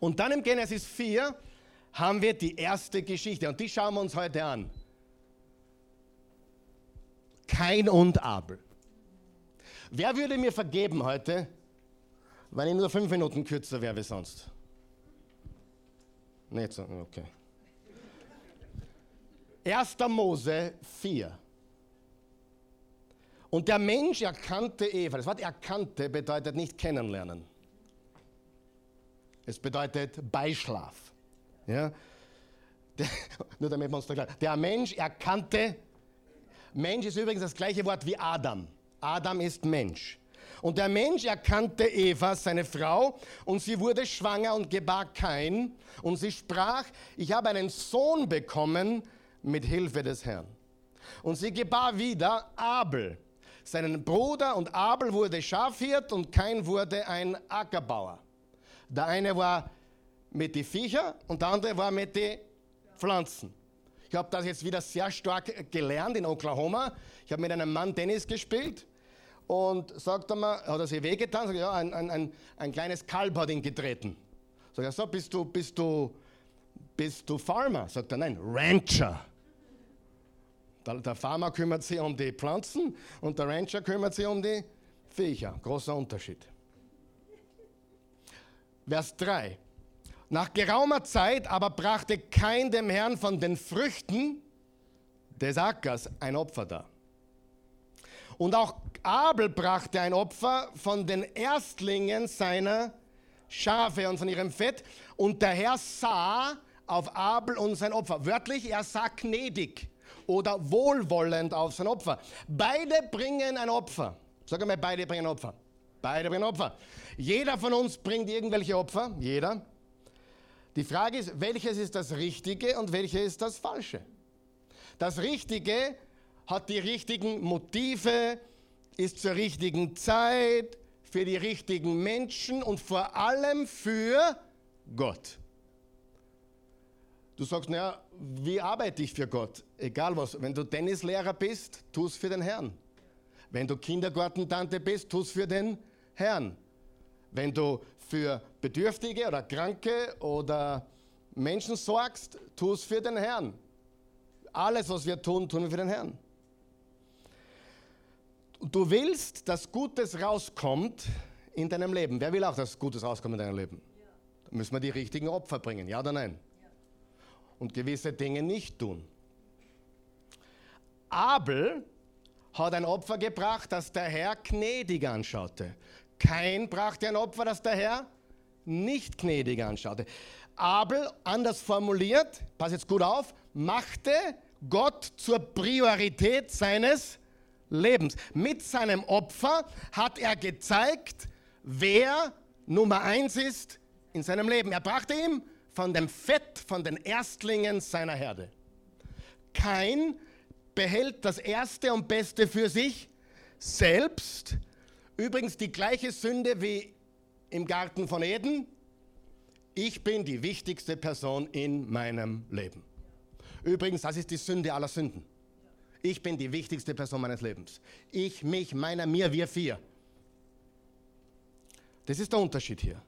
Und dann im Genesis 4 haben wir die erste Geschichte und die schauen wir uns heute an. Kein und Abel. Wer würde mir vergeben heute, Wenn ich nur fünf Minuten kürzer wäre wie sonst. Nicht so, okay. 1. Mose 4. Und der Mensch erkannte Eva. Das Wort erkannte bedeutet nicht kennenlernen. Es bedeutet Beischlaf. Ja? Der, nur damit wir uns vergleichen. Der Mensch erkannte, Mensch ist übrigens das gleiche Wort wie Adam. Adam ist Mensch. Und der Mensch erkannte Eva, seine Frau, und sie wurde schwanger und gebar kein. Und sie sprach, ich habe einen Sohn bekommen mit Hilfe des Herrn. Und sie gebar wieder Abel, seinen Bruder, und Abel wurde Schafhirt und Kain wurde ein Ackerbauer. Der eine war mit den Viecher und der andere war mit den Pflanzen. Ich habe das jetzt wieder sehr stark gelernt in Oklahoma. Ich habe mit einem Mann Tennis gespielt und sagt er mir, hat er sich wehgetan? Sag ja, ein, ein, ein, ein kleines Kalb hat ihn getreten. Sag ich, so, bist du, bist du, bist du Farmer? Sagt er, nein, Rancher. Der, der Farmer kümmert sich um die Pflanzen und der Rancher kümmert sich um die Viecher. Großer Unterschied. Vers 3. Nach geraumer Zeit aber brachte kein dem Herrn von den Früchten des Ackers ein Opfer dar. Und auch Abel brachte ein Opfer von den Erstlingen seiner Schafe und von ihrem Fett. Und der Herr sah auf Abel und sein Opfer. Wörtlich, er sah gnädig oder wohlwollend auf sein Opfer. Beide bringen ein Opfer. Sag mal, beide bringen Opfer. Beide bringen Opfer. Jeder von uns bringt irgendwelche Opfer. Jeder. Die Frage ist, welches ist das Richtige und welches ist das Falsche? Das Richtige hat die richtigen Motive, ist zur richtigen Zeit, für die richtigen Menschen und vor allem für Gott. Du sagst, naja, wie arbeite ich für Gott? Egal was. Wenn du Tennislehrer bist, tu es für den Herrn. Wenn du Kindergartentante bist, tu es für den Herrn. Wenn du für Bedürftige oder Kranke oder Menschen sorgst, tu es für den Herrn. Alles, was wir tun, tun wir für den Herrn. Du willst, dass Gutes rauskommt in deinem Leben. Wer will auch, dass Gutes rauskommt in deinem Leben? Da müssen wir die richtigen Opfer bringen, ja oder nein? Und gewisse Dinge nicht tun. Abel hat ein Opfer gebracht, das der Herr gnädig anschaute. Kein brachte ein Opfer, das der Herr nicht gnädig anschaute. Abel, anders formuliert, pass jetzt gut auf, machte Gott zur Priorität seines Lebens. Mit seinem Opfer hat er gezeigt, wer Nummer eins ist in seinem Leben. Er brachte ihm von dem Fett, von den Erstlingen seiner Herde. Kein behält das Erste und Beste für sich selbst. Übrigens die gleiche Sünde wie im Garten von Eden. Ich bin die wichtigste Person in meinem Leben. Übrigens, das ist die Sünde aller Sünden. Ich bin die wichtigste Person meines Lebens. Ich, mich, meiner, mir, wir vier. Das ist der Unterschied hier.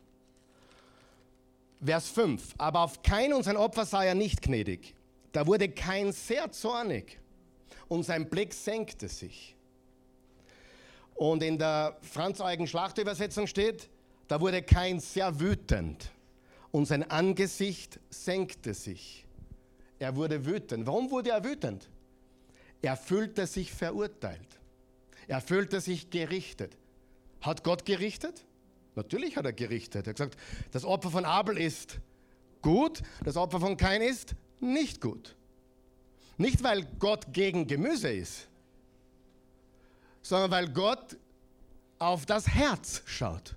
Vers 5. Aber auf kein und sein Opfer sah er nicht gnädig. Da wurde kein sehr zornig und sein Blick senkte sich. Und in der Franz-Eugen Schlachtübersetzung steht, da wurde kein sehr wütend und sein Angesicht senkte sich. Er wurde wütend. Warum wurde er wütend? Er fühlte sich verurteilt. Er fühlte sich gerichtet. Hat Gott gerichtet? Natürlich hat er gerichtet. Er hat gesagt, das Opfer von Abel ist gut, das Opfer von Kain ist nicht gut. Nicht, weil Gott gegen Gemüse ist, sondern weil Gott auf das Herz schaut.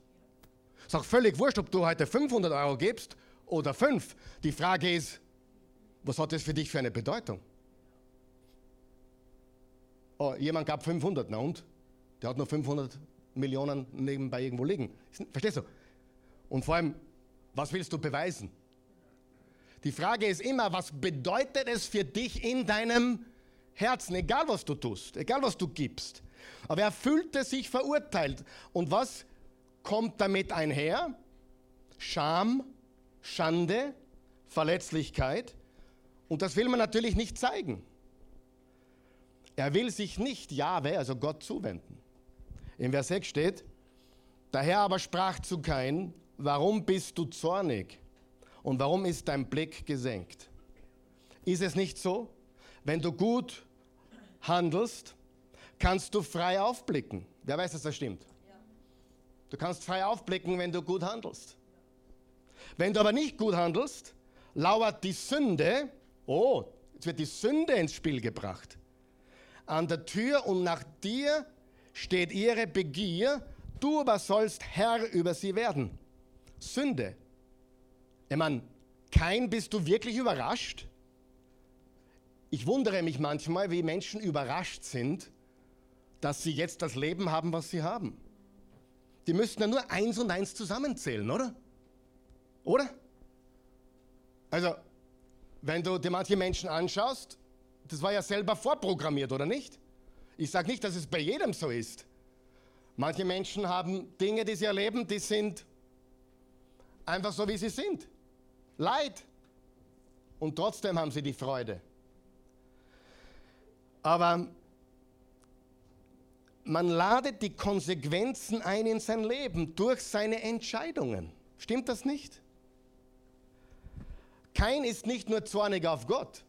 Ist auch völlig wurscht, ob du heute 500 Euro gibst oder 5. Die Frage ist, was hat das für dich für eine Bedeutung? Oh, jemand gab 500, na und? Der hat nur 500 Millionen nebenbei irgendwo liegen. Verstehst du? Und vor allem, was willst du beweisen? Die Frage ist immer, was bedeutet es für dich in deinem Herzen, egal was du tust, egal was du gibst. Aber er fühlte sich verurteilt. Und was kommt damit einher? Scham, Schande, Verletzlichkeit. Und das will man natürlich nicht zeigen. Er will sich nicht Jahwe, also Gott, zuwenden. In Vers 6 steht, Der Herr aber sprach zu Kain, warum bist du zornig und warum ist dein Blick gesenkt? Ist es nicht so, wenn du gut handelst, kannst du frei aufblicken? Wer weiß, dass das stimmt? Du kannst frei aufblicken, wenn du gut handelst. Wenn du aber nicht gut handelst, lauert die Sünde, oh, jetzt wird die Sünde ins Spiel gebracht, an der Tür und nach dir steht ihre Begier, du aber sollst Herr über sie werden. Sünde. Ich meine, kein bist du wirklich überrascht? Ich wundere mich manchmal, wie Menschen überrascht sind, dass sie jetzt das Leben haben, was sie haben. Die müssten ja nur eins und eins zusammenzählen, oder? Oder? Also, wenn du dir manche Menschen anschaust, das war ja selber vorprogrammiert, oder nicht? Ich sage nicht, dass es bei jedem so ist. Manche Menschen haben Dinge, die sie erleben, die sind einfach so, wie sie sind. Leid. Und trotzdem haben sie die Freude. Aber man ladet die Konsequenzen ein in sein Leben durch seine Entscheidungen. Stimmt das nicht? Kein ist nicht nur zornig auf Gott.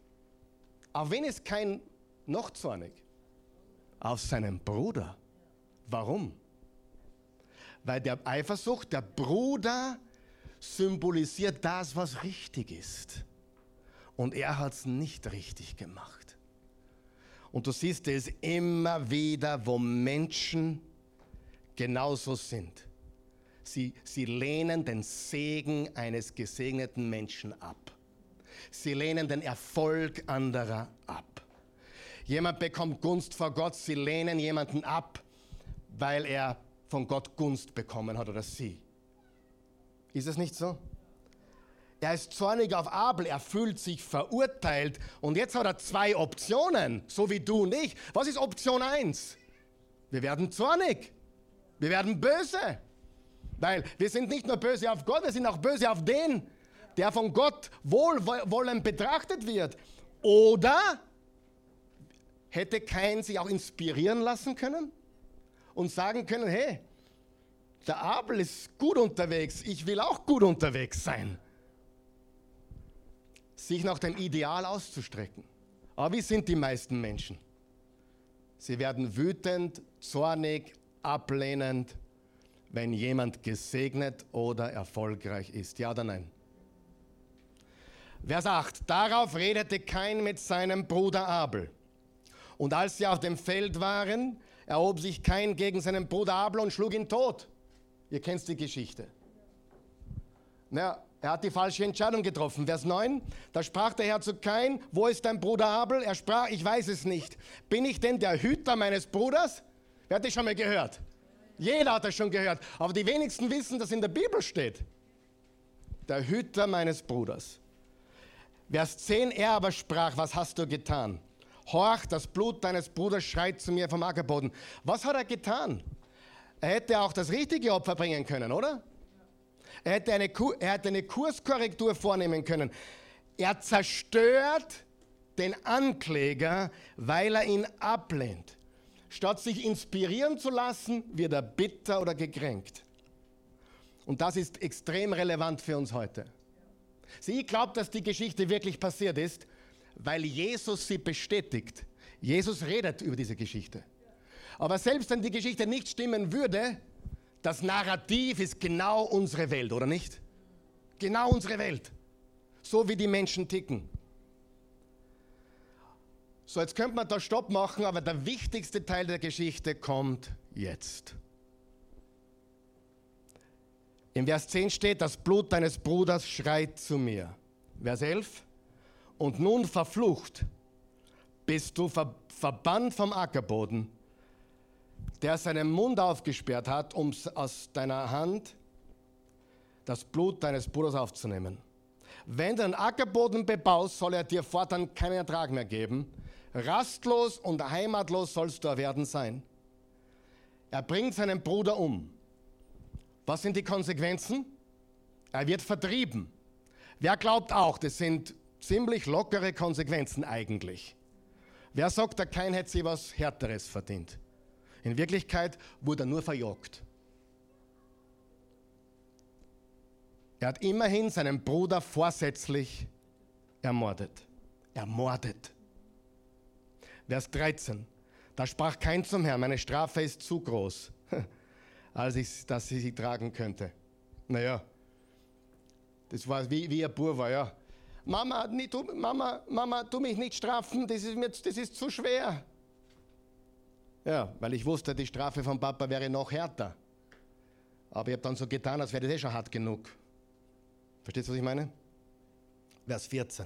Auf wen ist kein noch zornig? Auf seinen Bruder. Warum? Weil der Eifersucht, der Bruder symbolisiert das, was richtig ist. Und er hat es nicht richtig gemacht. Und du siehst es immer wieder, wo Menschen genauso sind. Sie, sie lehnen den Segen eines gesegneten Menschen ab. Sie lehnen den Erfolg anderer ab. Jemand bekommt Gunst vor Gott, sie lehnen jemanden ab, weil er von Gott Gunst bekommen hat oder sie. Ist es nicht so? Er ist zornig auf Abel, er fühlt sich verurteilt und jetzt hat er zwei Optionen, so wie du und ich. Was ist Option 1? Wir werden zornig, wir werden böse, weil wir sind nicht nur böse auf Gott, wir sind auch böse auf den, der von Gott wohlwollend betrachtet wird. Oder hätte kein sich auch inspirieren lassen können und sagen können, hey, der Abel ist gut unterwegs, ich will auch gut unterwegs sein sich nach dem Ideal auszustrecken. Aber wie sind die meisten Menschen? Sie werden wütend, zornig, ablehnend, wenn jemand gesegnet oder erfolgreich ist. Ja oder nein? Vers 8. Darauf redete Kain mit seinem Bruder Abel. Und als sie auf dem Feld waren, erhob sich Kain gegen seinen Bruder Abel und schlug ihn tot. Ihr kennt die Geschichte. Na, er hat die falsche Entscheidung getroffen. Vers 9, da sprach der Herr zu Kain, wo ist dein Bruder Abel? Er sprach, ich weiß es nicht. Bin ich denn der Hüter meines Bruders? Wer hat das schon mal gehört? Jeder hat das schon gehört. Aber die wenigsten wissen, dass in der Bibel steht. Der Hüter meines Bruders. Vers 10, er aber sprach, was hast du getan? Horch, das Blut deines Bruders schreit zu mir vom Ackerboden. Was hat er getan? Er hätte auch das richtige Opfer bringen können, oder? Er hätte, eine, er hätte eine Kurskorrektur vornehmen können. Er zerstört den Ankläger, weil er ihn ablehnt. Statt sich inspirieren zu lassen, wird er bitter oder gekränkt. Und das ist extrem relevant für uns heute. Sie glaubt, dass die Geschichte wirklich passiert ist, weil Jesus sie bestätigt. Jesus redet über diese Geschichte. Aber selbst wenn die Geschichte nicht stimmen würde, das Narrativ ist genau unsere Welt, oder nicht? Genau unsere Welt. So wie die Menschen ticken. So, jetzt könnte man da Stopp machen, aber der wichtigste Teil der Geschichte kommt jetzt. Im Vers 10 steht, das Blut deines Bruders schreit zu mir. Vers 11, und nun verflucht bist du ver verbannt vom Ackerboden der seinen Mund aufgesperrt hat, um aus deiner Hand das Blut deines Bruders aufzunehmen. Wenn du einen Ackerboden bebaust, soll er dir fortan keinen Ertrag mehr geben. Rastlos und heimatlos sollst du werden sein. Er bringt seinen Bruder um. Was sind die Konsequenzen? Er wird vertrieben. Wer glaubt auch, das sind ziemlich lockere Konsequenzen eigentlich. Wer sagt, der Kein hätte sich was Härteres verdient? In Wirklichkeit wurde er nur verjagt. Er hat immerhin seinen Bruder vorsätzlich ermordet. Ermordet. Vers 13. Da sprach kein zum Herrn, meine Strafe ist zu groß, als ich, dass sie sie tragen könnte. Naja, das war wie, wie ein Bub war, ja. Mama, nicht, tu, Mama, Mama, tu mich nicht strafen, das ist, mir, das ist zu schwer. Ja, weil ich wusste, die Strafe von Papa wäre noch härter. Aber ich habe dann so getan, als wäre das eh schon hart genug. Verstehst du, was ich meine? Vers 14.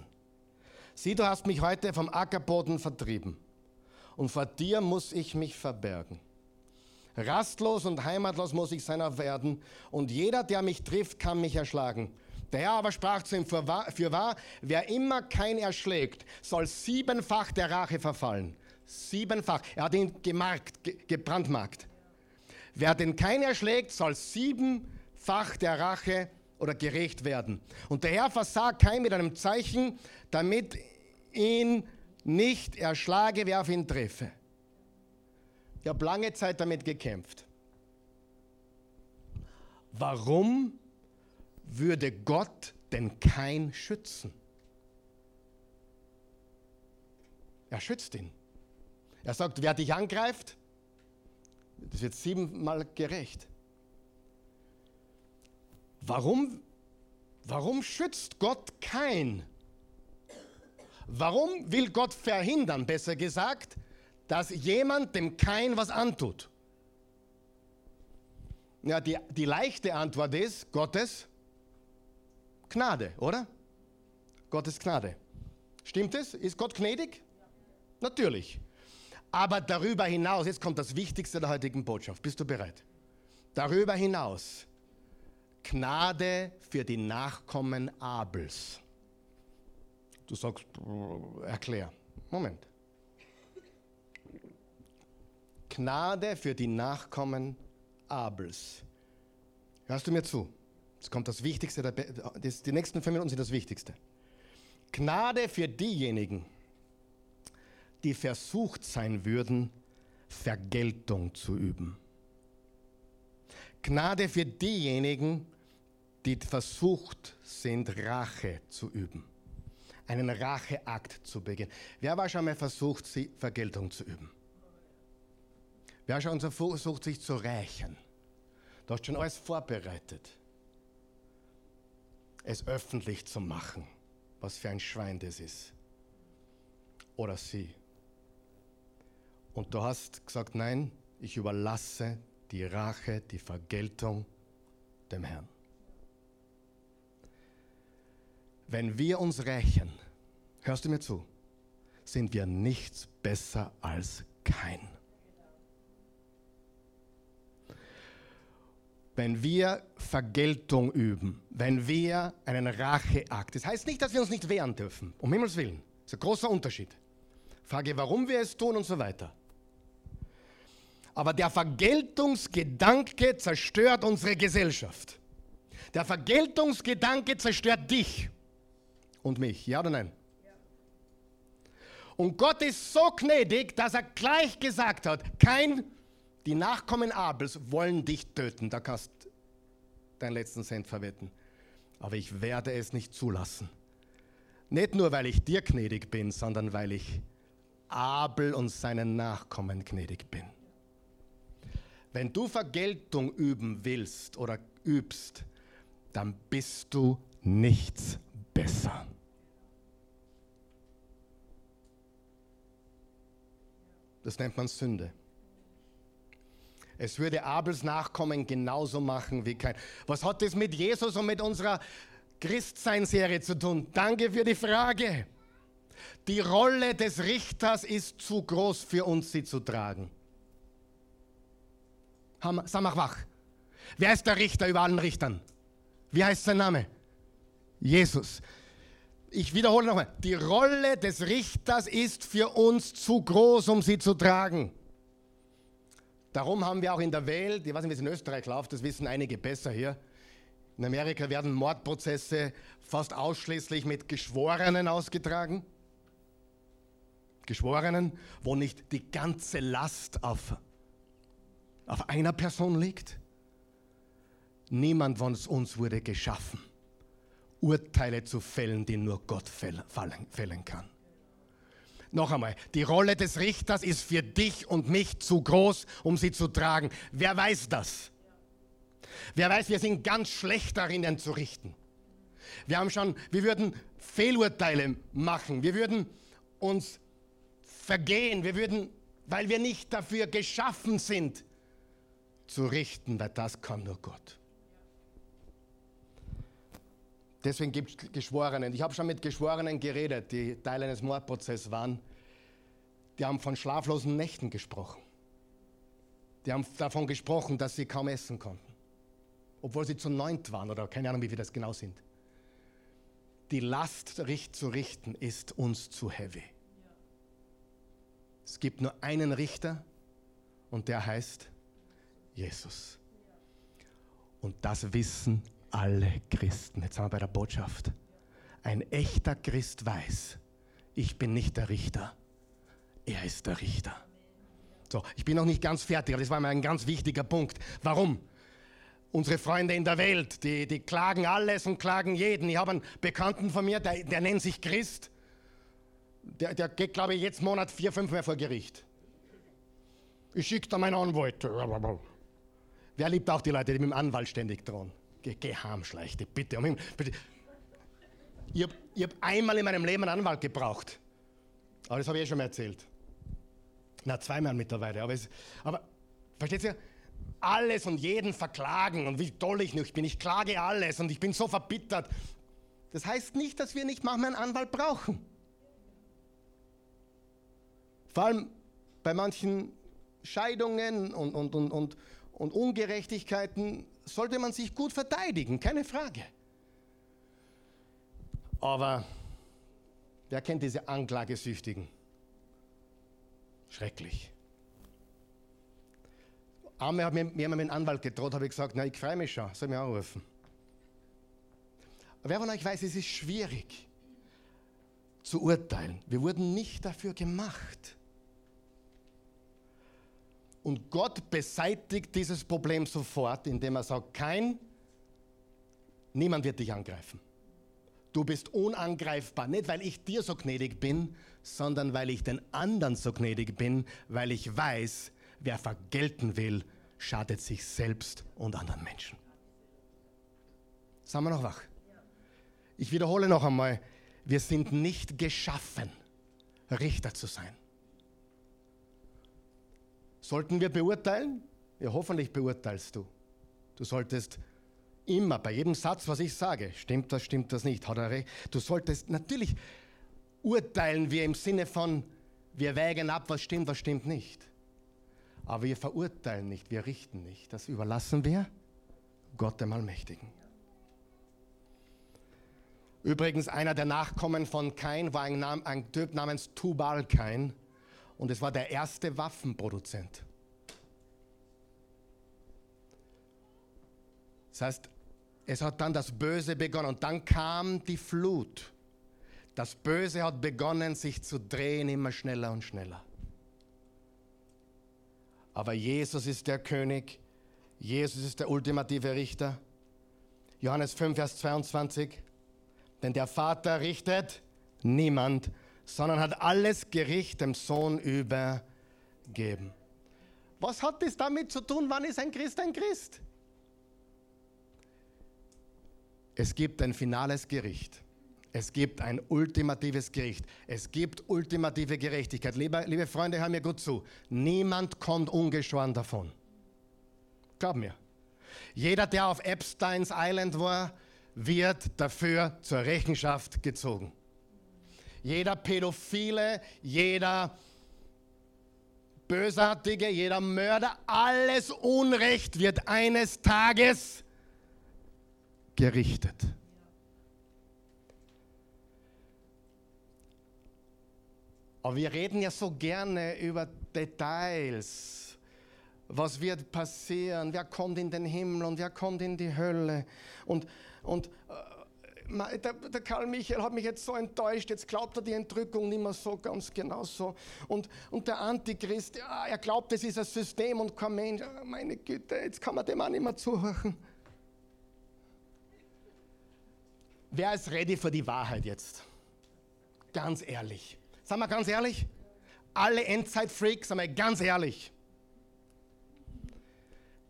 Sieh, du hast mich heute vom Ackerboden vertrieben und vor dir muss ich mich verbergen. Rastlos und heimatlos muss ich seiner werden und jeder, der mich trifft, kann mich erschlagen. Der Herr aber sprach zu ihm, für wahr, für wahr, wer immer kein erschlägt, soll siebenfach der Rache verfallen. Siebenfach. Er hat ihn gemarkt, ge gebrandmarkt. Wer den kein erschlägt, soll siebenfach der Rache oder gerecht werden. Und der Herr versah kein mit einem Zeichen, damit ihn nicht erschlage, wer auf ihn treffe. Ich habe lange Zeit damit gekämpft. Warum würde Gott denn kein schützen? Er schützt ihn. Er sagt, wer dich angreift, das wird siebenmal gerecht. Warum, warum schützt Gott kein? Warum will Gott verhindern, besser gesagt, dass jemand dem kein was antut? Ja, die, die leichte Antwort ist Gottes Gnade, oder? Gottes Gnade. Stimmt es? Ist Gott gnädig? Natürlich. Aber darüber hinaus, jetzt kommt das Wichtigste der heutigen Botschaft. Bist du bereit? Darüber hinaus, Gnade für die Nachkommen Abels. Du sagst, erklär. Moment. Gnade für die Nachkommen Abels. Hörst du mir zu? Jetzt kommt das Wichtigste, die nächsten fünf Minuten sind das Wichtigste. Gnade für diejenigen, die versucht sein würden, Vergeltung zu üben. Gnade für diejenigen, die versucht sind, Rache zu üben. Einen Racheakt zu begehen. Wer war schon mal versucht, Vergeltung zu üben? Wer schon versucht, sich zu rächen? Du hast schon alles vorbereitet es öffentlich zu machen, was für ein Schwein das ist. Oder sie. Und du hast gesagt, nein, ich überlasse die Rache, die Vergeltung dem Herrn. Wenn wir uns rächen, hörst du mir zu, sind wir nichts besser als kein. wenn wir Vergeltung üben, wenn wir einen Racheakt, das heißt nicht, dass wir uns nicht wehren dürfen, um Himmels Willen, das ist ein großer Unterschied. Frage, warum wir es tun und so weiter. Aber der Vergeltungsgedanke zerstört unsere Gesellschaft. Der Vergeltungsgedanke zerstört dich und mich, ja oder nein? Und Gott ist so gnädig, dass er gleich gesagt hat, kein die Nachkommen Abels wollen dich töten. Da kannst du deinen letzten Cent verwetten. Aber ich werde es nicht zulassen. Nicht nur, weil ich dir gnädig bin, sondern weil ich Abel und seinen Nachkommen gnädig bin. Wenn du Vergeltung üben willst oder übst, dann bist du nichts besser. Das nennt man Sünde. Es würde Abels Nachkommen genauso machen wie kein. Was hat das mit Jesus und mit unserer Christsein-Serie zu tun? Danke für die Frage. Die Rolle des Richters ist zu groß für uns, sie zu tragen. Samach wach. Wer ist der Richter über allen Richtern? Wie heißt sein Name? Jesus. Ich wiederhole nochmal. Die Rolle des Richters ist für uns zu groß, um sie zu tragen. Darum haben wir auch in der Welt, ich weiß nicht, wie es in Österreich läuft, das wissen einige besser hier. In Amerika werden Mordprozesse fast ausschließlich mit Geschworenen ausgetragen. Geschworenen, wo nicht die ganze Last auf, auf einer Person liegt. Niemand von uns wurde geschaffen, Urteile zu fällen, die nur Gott fällen kann. Noch einmal, die Rolle des Richters ist für dich und mich zu groß, um sie zu tragen. Wer weiß das? Wer weiß, wir sind ganz schlecht darin, zu richten. Wir haben schon, wir würden Fehlurteile machen. Wir würden uns vergehen. Wir würden, weil wir nicht dafür geschaffen sind, zu richten, weil das kann nur Gott. Deswegen gibt es Geschworenen. Ich habe schon mit Geschworenen geredet, die Teil eines Mordprozesses waren. Die haben von schlaflosen Nächten gesprochen. Die haben davon gesprochen, dass sie kaum essen konnten. Obwohl sie zu neunt waren oder keine Ahnung, wie viele das genau sind. Die Last zu richten ist uns zu heavy. Es gibt nur einen Richter und der heißt Jesus. Und das wissen alle Christen. Jetzt sind wir bei der Botschaft. Ein echter Christ weiß, ich bin nicht der Richter, er ist der Richter. So, ich bin noch nicht ganz fertig, aber das war mir ein ganz wichtiger Punkt. Warum? Unsere Freunde in der Welt, die, die klagen alles und klagen jeden. Ich habe einen Bekannten von mir, der, der nennt sich Christ. Der, der geht, glaube ich, jetzt Monat vier, fünf Mal vor Gericht. Ich schicke da meinen Anwalt. Wer liebt auch die Leute, die mit dem Anwalt ständig drohen? Geh, geh heim, schleichte, bitte. bitte. Ich habe hab einmal in meinem Leben einen Anwalt gebraucht. Aber das habe ich eh schon mal erzählt. Na, zweimal mittlerweile. Aber, es, aber versteht ihr? Alles und jeden verklagen und wie toll ich noch bin. Ich klage alles und ich bin so verbittert. Das heißt nicht, dass wir nicht manchmal einen Anwalt brauchen. Vor allem bei manchen Scheidungen und, und, und, und, und Ungerechtigkeiten sollte man sich gut verteidigen, keine Frage. Aber wer kennt diese Anklagesüchtigen? Schrecklich. Einmal hat mir jemand mit einem Anwalt gedroht, habe ich gesagt, na, ich freue mich schon, soll mich anrufen. Wer von euch weiß, es ist schwierig zu urteilen. Wir wurden nicht dafür gemacht. Und Gott beseitigt dieses Problem sofort, indem er sagt, kein, niemand wird dich angreifen. Du bist unangreifbar, nicht weil ich dir so gnädig bin, sondern weil ich den anderen so gnädig bin, weil ich weiß, wer vergelten will, schadet sich selbst und anderen Menschen. Sind wir noch wach? Ich wiederhole noch einmal, wir sind nicht geschaffen, Richter zu sein. Sollten wir beurteilen? Ja, hoffentlich beurteilst du. Du solltest immer bei jedem Satz, was ich sage, stimmt das, stimmt das nicht, hat er recht. Du solltest natürlich urteilen wir im Sinne von, wir wägen ab, was stimmt, was stimmt nicht. Aber wir verurteilen nicht, wir richten nicht. Das überlassen wir Gott dem Allmächtigen. Übrigens, einer der Nachkommen von Kain war ein, Typ namens Tubal Kain und es war der erste Waffenproduzent. Das heißt, es hat dann das Böse begonnen und dann kam die Flut. Das Böse hat begonnen, sich zu drehen, immer schneller und schneller. Aber Jesus ist der König, Jesus ist der ultimative Richter. Johannes 5, Vers 22. Denn der Vater richtet niemand, sondern hat alles Gericht dem Sohn übergeben. Was hat das damit zu tun, wann ist ein Christ ein Christ? Es gibt ein finales Gericht. Es gibt ein ultimatives Gericht. Es gibt ultimative Gerechtigkeit. Liebe, liebe Freunde, hör mir gut zu. Niemand kommt ungeschoren davon. Glaub mir. Jeder, der auf Epsteins Island war, wird dafür zur Rechenschaft gezogen jeder Pädophile, jeder Bösartige, jeder Mörder, alles Unrecht wird eines Tages gerichtet. Aber wir reden ja so gerne über Details. Was wird passieren? Wer kommt in den Himmel und wer kommt in die Hölle? Und, und äh, der, der, Karl Michael hat mich jetzt so enttäuscht, jetzt glaubt er die Entrückung nicht mehr so ganz genau so. Und, und der Antichrist, ja, er glaubt, es ist ein System und kein Mensch. Meine Güte, jetzt kann man dem auch nicht mehr zuhören. wer ist ready für die Wahrheit jetzt? Ganz ehrlich. Sagen wir ganz ehrlich? Alle Endzeit-Freaks, sagen wir ganz ehrlich.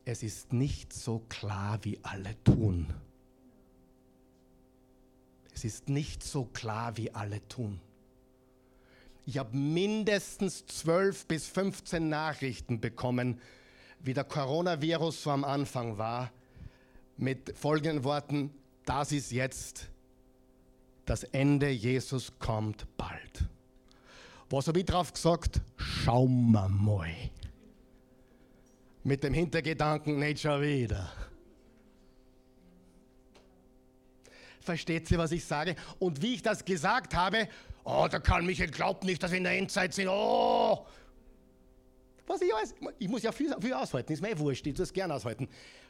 Es ist nicht so klar, wie alle tun. Es ist nicht so klar, wie alle tun. Ich habe mindestens 12 bis 15 Nachrichten bekommen, wie der Coronavirus so am Anfang war, mit folgenden Worten, das ist jetzt das Ende, Jesus kommt bald. Was habe ich drauf gesagt? Schauen wir mal. Mit dem Hintergedanken, nicht schon wieder. Versteht sie, was ich sage? Und wie ich das gesagt habe, oh, der Karl Michael glaubt nicht, dass wir in der Endzeit sind. Oh! Was ich alles, ich muss ja viel, viel aushalten, ist mir eh wurscht, ich tue es gerne aushalten.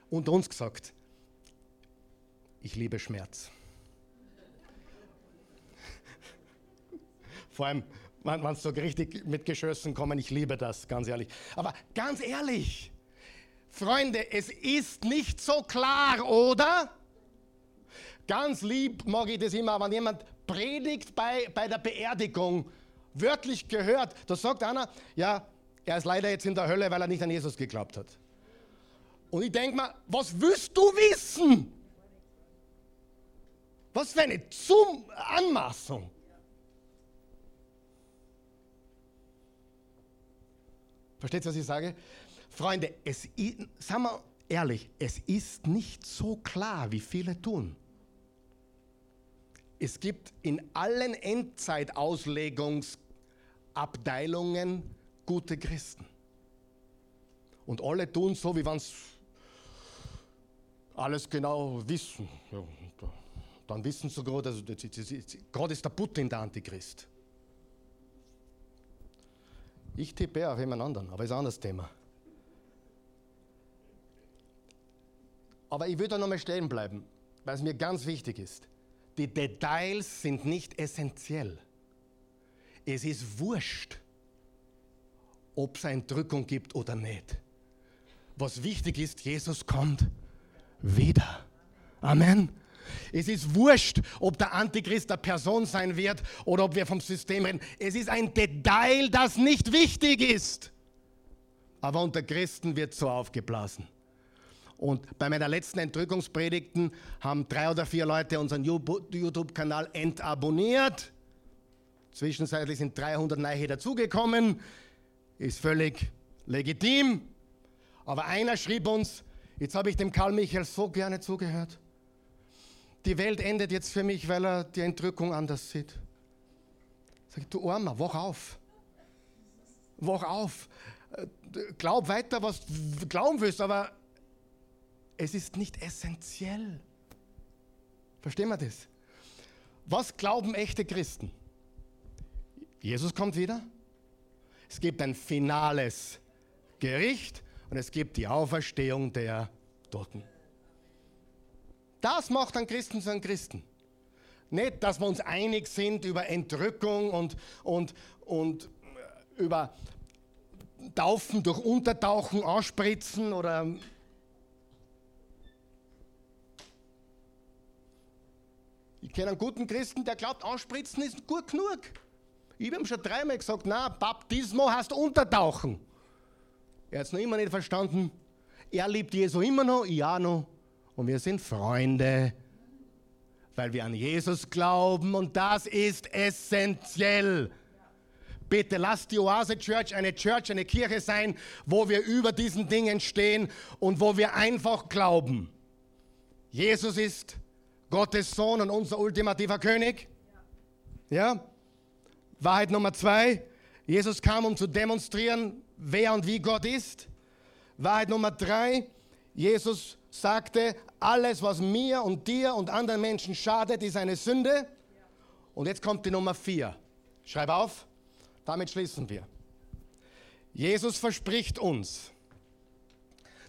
Unter uns gesagt, ich liebe Schmerz. Vor allem, wenn es so richtig mit Geschössen kommen, ich liebe das, ganz ehrlich. Aber ganz ehrlich, Freunde, es ist nicht so klar, oder? Ganz lieb mag ich das immer, wenn jemand predigt bei, bei der Beerdigung, wörtlich gehört, da sagt einer, ja, er ist leider jetzt in der Hölle, weil er nicht an Jesus geglaubt hat. Und ich denke mir, was willst du wissen? Was für eine Zum Anmaßung. Versteht ihr, was ich sage? Freunde, es, sagen wir ehrlich, es ist nicht so klar, wie viele tun. Es gibt in allen Endzeitauslegungsabteilungen gute Christen. Und alle tun so, wie wenn sie alles genau wissen. Ja, dann wissen sie sogar, dass Gott ist der Putin, der Antichrist. Ich tippe auf jemand anderen, aber ist ein anderes Thema. Aber ich würde da nochmal stehen bleiben, weil es mir ganz wichtig ist. Die Details sind nicht essentiell. Es ist wurscht, ob es eine Entrückung gibt oder nicht. Was wichtig ist, Jesus kommt wieder. Amen. Es ist wurscht, ob der Antichrist eine Person sein wird oder ob wir vom System reden. Es ist ein Detail, das nicht wichtig ist. Aber unter Christen wird so aufgeblasen. Und bei meiner letzten Entrückungspredigten haben drei oder vier Leute unseren YouTube-Kanal entabonniert. Zwischenzeitlich sind 300 neue dazugekommen. Ist völlig legitim. Aber einer schrieb uns, jetzt habe ich dem Karl Michael so gerne zugehört. Die Welt endet jetzt für mich, weil er die Entrückung anders sieht. Sag ich, du Armer, wach auf. Wach auf. Äh, glaub weiter, was du glauben willst, aber es ist nicht essentiell. Verstehen wir das? Was glauben echte Christen? Jesus kommt wieder. Es gibt ein finales Gericht und es gibt die Auferstehung der Toten. Das macht einen Christen zu einem Christen. Nicht, dass wir uns einig sind über Entrückung und, und, und über Taufen durch Untertauchen, Ausspritzen oder Ich kenne einen guten Christen, der glaubt, ausspritzen ist gut genug. Ich habe ihm schon dreimal gesagt, na, Baptismo heißt untertauchen. Er hat es noch immer nicht verstanden. Er liebt Jesu immer noch, ich auch noch. Und wir sind Freunde, weil wir an Jesus glauben und das ist essentiell. Bitte lasst die Oase Church eine Church, eine Kirche sein, wo wir über diesen Dingen stehen und wo wir einfach glauben. Jesus ist Gottes Sohn und unser ultimativer König. Ja? Wahrheit Nummer zwei. Jesus kam, um zu demonstrieren, wer und wie Gott ist. Wahrheit Nummer drei. Jesus sagte, alles, was mir und dir und anderen Menschen schadet, ist eine Sünde. Und jetzt kommt die Nummer vier. Schreib auf, damit schließen wir. Jesus verspricht uns,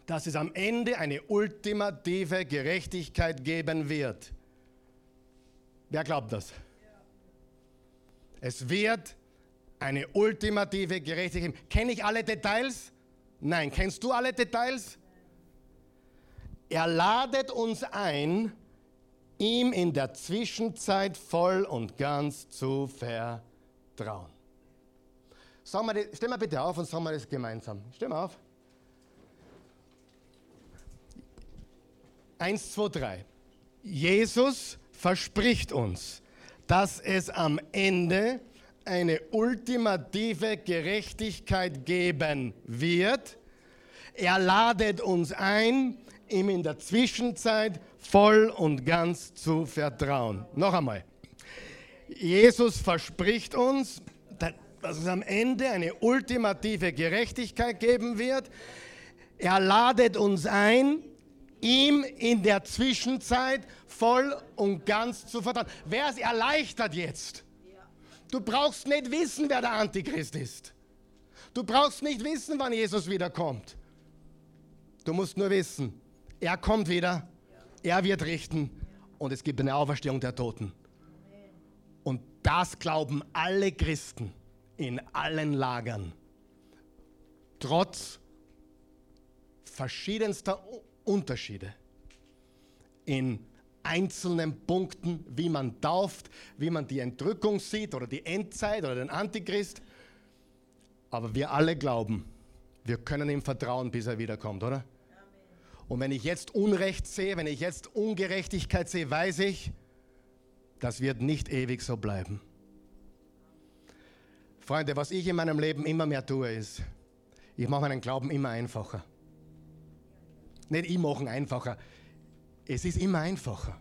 dass es am Ende eine ultimative Gerechtigkeit geben wird. Wer glaubt das? Es wird eine ultimative Gerechtigkeit. Kenne ich alle Details? Nein. Kennst du alle Details? Er ladet uns ein, ihm in der Zwischenzeit voll und ganz zu vertrauen. Sagen wir, stehen wir bitte auf und sagen wir das gemeinsam. Stehen wir auf. Eins, zwei, drei. Jesus verspricht uns, dass es am Ende eine ultimative Gerechtigkeit geben wird. Er ladet uns ein, ihm in der Zwischenzeit voll und ganz zu vertrauen. Noch einmal. Jesus verspricht uns, dass es am Ende eine ultimative Gerechtigkeit geben wird. Er ladet uns ein, ihm in der Zwischenzeit voll und ganz zu vertrauen. Wer es erleichtert jetzt? Du brauchst nicht wissen, wer der Antichrist ist. Du brauchst nicht wissen, wann Jesus wiederkommt. Du musst nur wissen, er kommt wieder, er wird richten und es gibt eine Auferstehung der Toten. Und das glauben alle Christen in allen Lagern. Trotz verschiedenster Unterschiede in einzelnen Punkten, wie man tauft, wie man die Entrückung sieht oder die Endzeit oder den Antichrist. Aber wir alle glauben, wir können ihm vertrauen, bis er wiederkommt, oder? Und wenn ich jetzt Unrecht sehe, wenn ich jetzt Ungerechtigkeit sehe, weiß ich, das wird nicht ewig so bleiben. Freunde, was ich in meinem Leben immer mehr tue, ist, ich mache meinen Glauben immer einfacher. Nicht ich mache ihn einfacher. Es ist immer einfacher.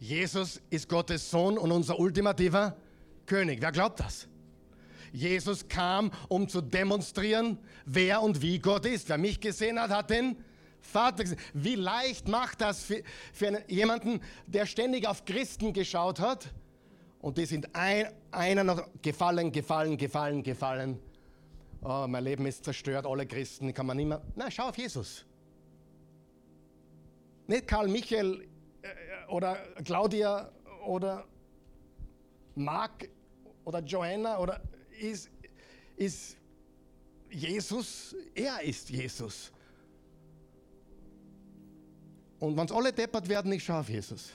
Jesus ist Gottes Sohn und unser ultimativer König. Wer glaubt das? Jesus kam, um zu demonstrieren, wer und wie Gott ist. Wer mich gesehen hat, hat den Vater gesehen. Wie leicht macht das für, für einen, jemanden, der ständig auf Christen geschaut hat, und die sind ein, einer noch gefallen, gefallen, gefallen, gefallen. Oh, mein Leben ist zerstört, alle Christen, kann man nicht mehr. Nein, schau auf Jesus. Nicht Karl Michael äh, oder Claudia oder Mark oder Joanna oder ist, ist Jesus, er ist Jesus. Und wenn es alle deppert werden, ich schaue auf Jesus.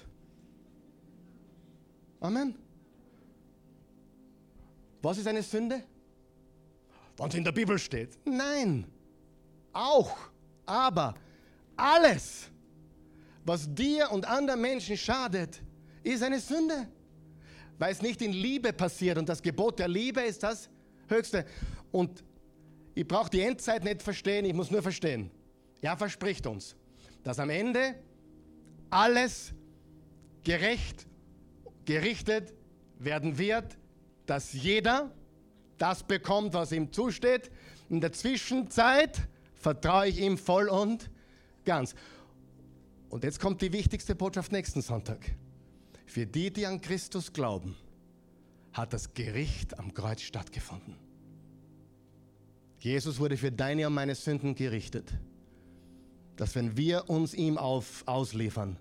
Amen. Was ist eine Sünde? Wenn es in der Bibel steht. Nein. Auch. Aber alles, was dir und anderen Menschen schadet, ist eine Sünde. Weil es nicht in Liebe passiert. Und das Gebot der Liebe ist das Höchste. Und ich brauche die Endzeit nicht verstehen, ich muss nur verstehen. Er verspricht uns, dass am Ende alles gerecht, gerichtet werden wird dass jeder das bekommt, was ihm zusteht. In der Zwischenzeit vertraue ich ihm voll und ganz. Und jetzt kommt die wichtigste Botschaft nächsten Sonntag. Für die, die an Christus glauben, hat das Gericht am Kreuz stattgefunden. Jesus wurde für deine und meine Sünden gerichtet. Dass wenn wir uns ihm auf, ausliefern,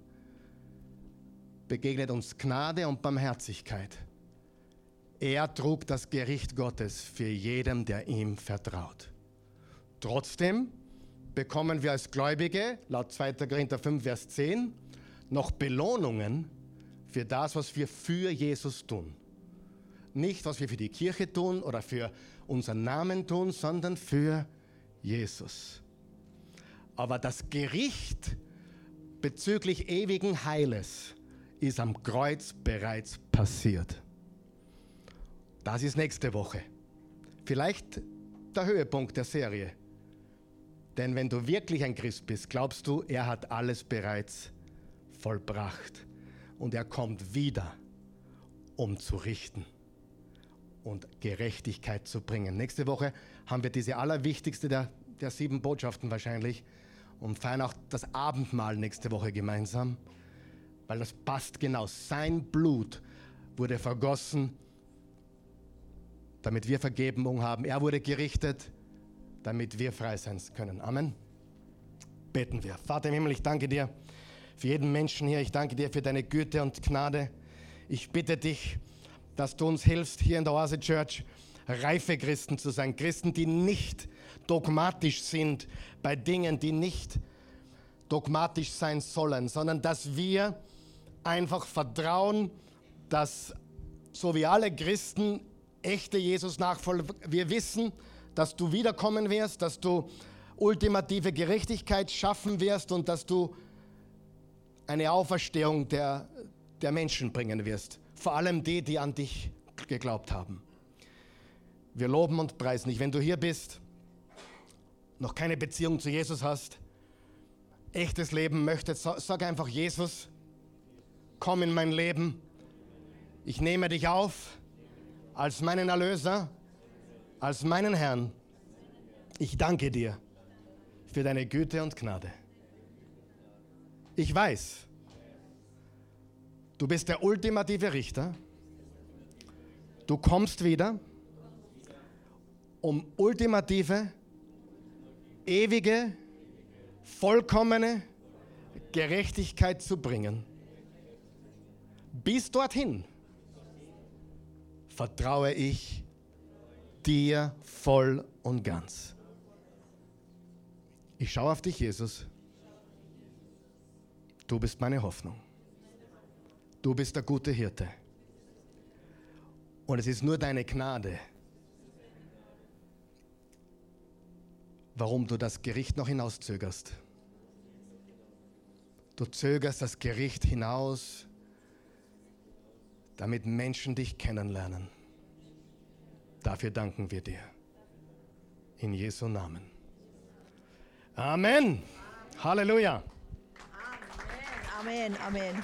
begegnet uns Gnade und Barmherzigkeit er trug das Gericht Gottes für jeden, der ihm vertraut. Trotzdem bekommen wir als Gläubige, laut 2. Korinther 5, Vers 10, noch Belohnungen für das, was wir für Jesus tun. Nicht, was wir für die Kirche tun oder für unseren Namen tun, sondern für Jesus. Aber das Gericht bezüglich ewigen Heiles ist am Kreuz bereits passiert. Das ist nächste Woche. Vielleicht der Höhepunkt der Serie. Denn wenn du wirklich ein Christ bist, glaubst du, er hat alles bereits vollbracht. Und er kommt wieder, um zu richten und Gerechtigkeit zu bringen. Nächste Woche haben wir diese allerwichtigste der, der sieben Botschaften wahrscheinlich und feiern auch das Abendmahl nächste Woche gemeinsam, weil das passt genau. Sein Blut wurde vergossen damit wir Vergebung haben. Er wurde gerichtet, damit wir frei sein können. Amen. Beten wir. Vater im Himmel, ich danke dir für jeden Menschen hier. Ich danke dir für deine Güte und Gnade. Ich bitte dich, dass du uns hilfst, hier in der Oase Church reife Christen zu sein. Christen, die nicht dogmatisch sind bei Dingen, die nicht dogmatisch sein sollen, sondern dass wir einfach vertrauen, dass so wie alle Christen echte Jesus-Nachfolger, wir wissen, dass du wiederkommen wirst, dass du ultimative Gerechtigkeit schaffen wirst und dass du eine Auferstehung der, der Menschen bringen wirst. Vor allem die, die an dich geglaubt haben. Wir loben und preisen dich. Wenn du hier bist, noch keine Beziehung zu Jesus hast, echtes Leben möchtest, sag einfach Jesus, komm in mein Leben. Ich nehme dich auf als meinen Erlöser, als meinen Herrn. Ich danke dir für deine Güte und Gnade. Ich weiß, du bist der ultimative Richter. Du kommst wieder, um ultimative, ewige, vollkommene Gerechtigkeit zu bringen. Bis dorthin vertraue ich dir voll und ganz. Ich schaue auf dich, Jesus. Du bist meine Hoffnung. Du bist der gute Hirte. Und es ist nur deine Gnade, warum du das Gericht noch hinauszögerst. Du zögerst das Gericht hinaus, damit Menschen dich kennenlernen. Dafür danken wir dir. In Jesu Namen. Amen. Halleluja. Amen, Amen.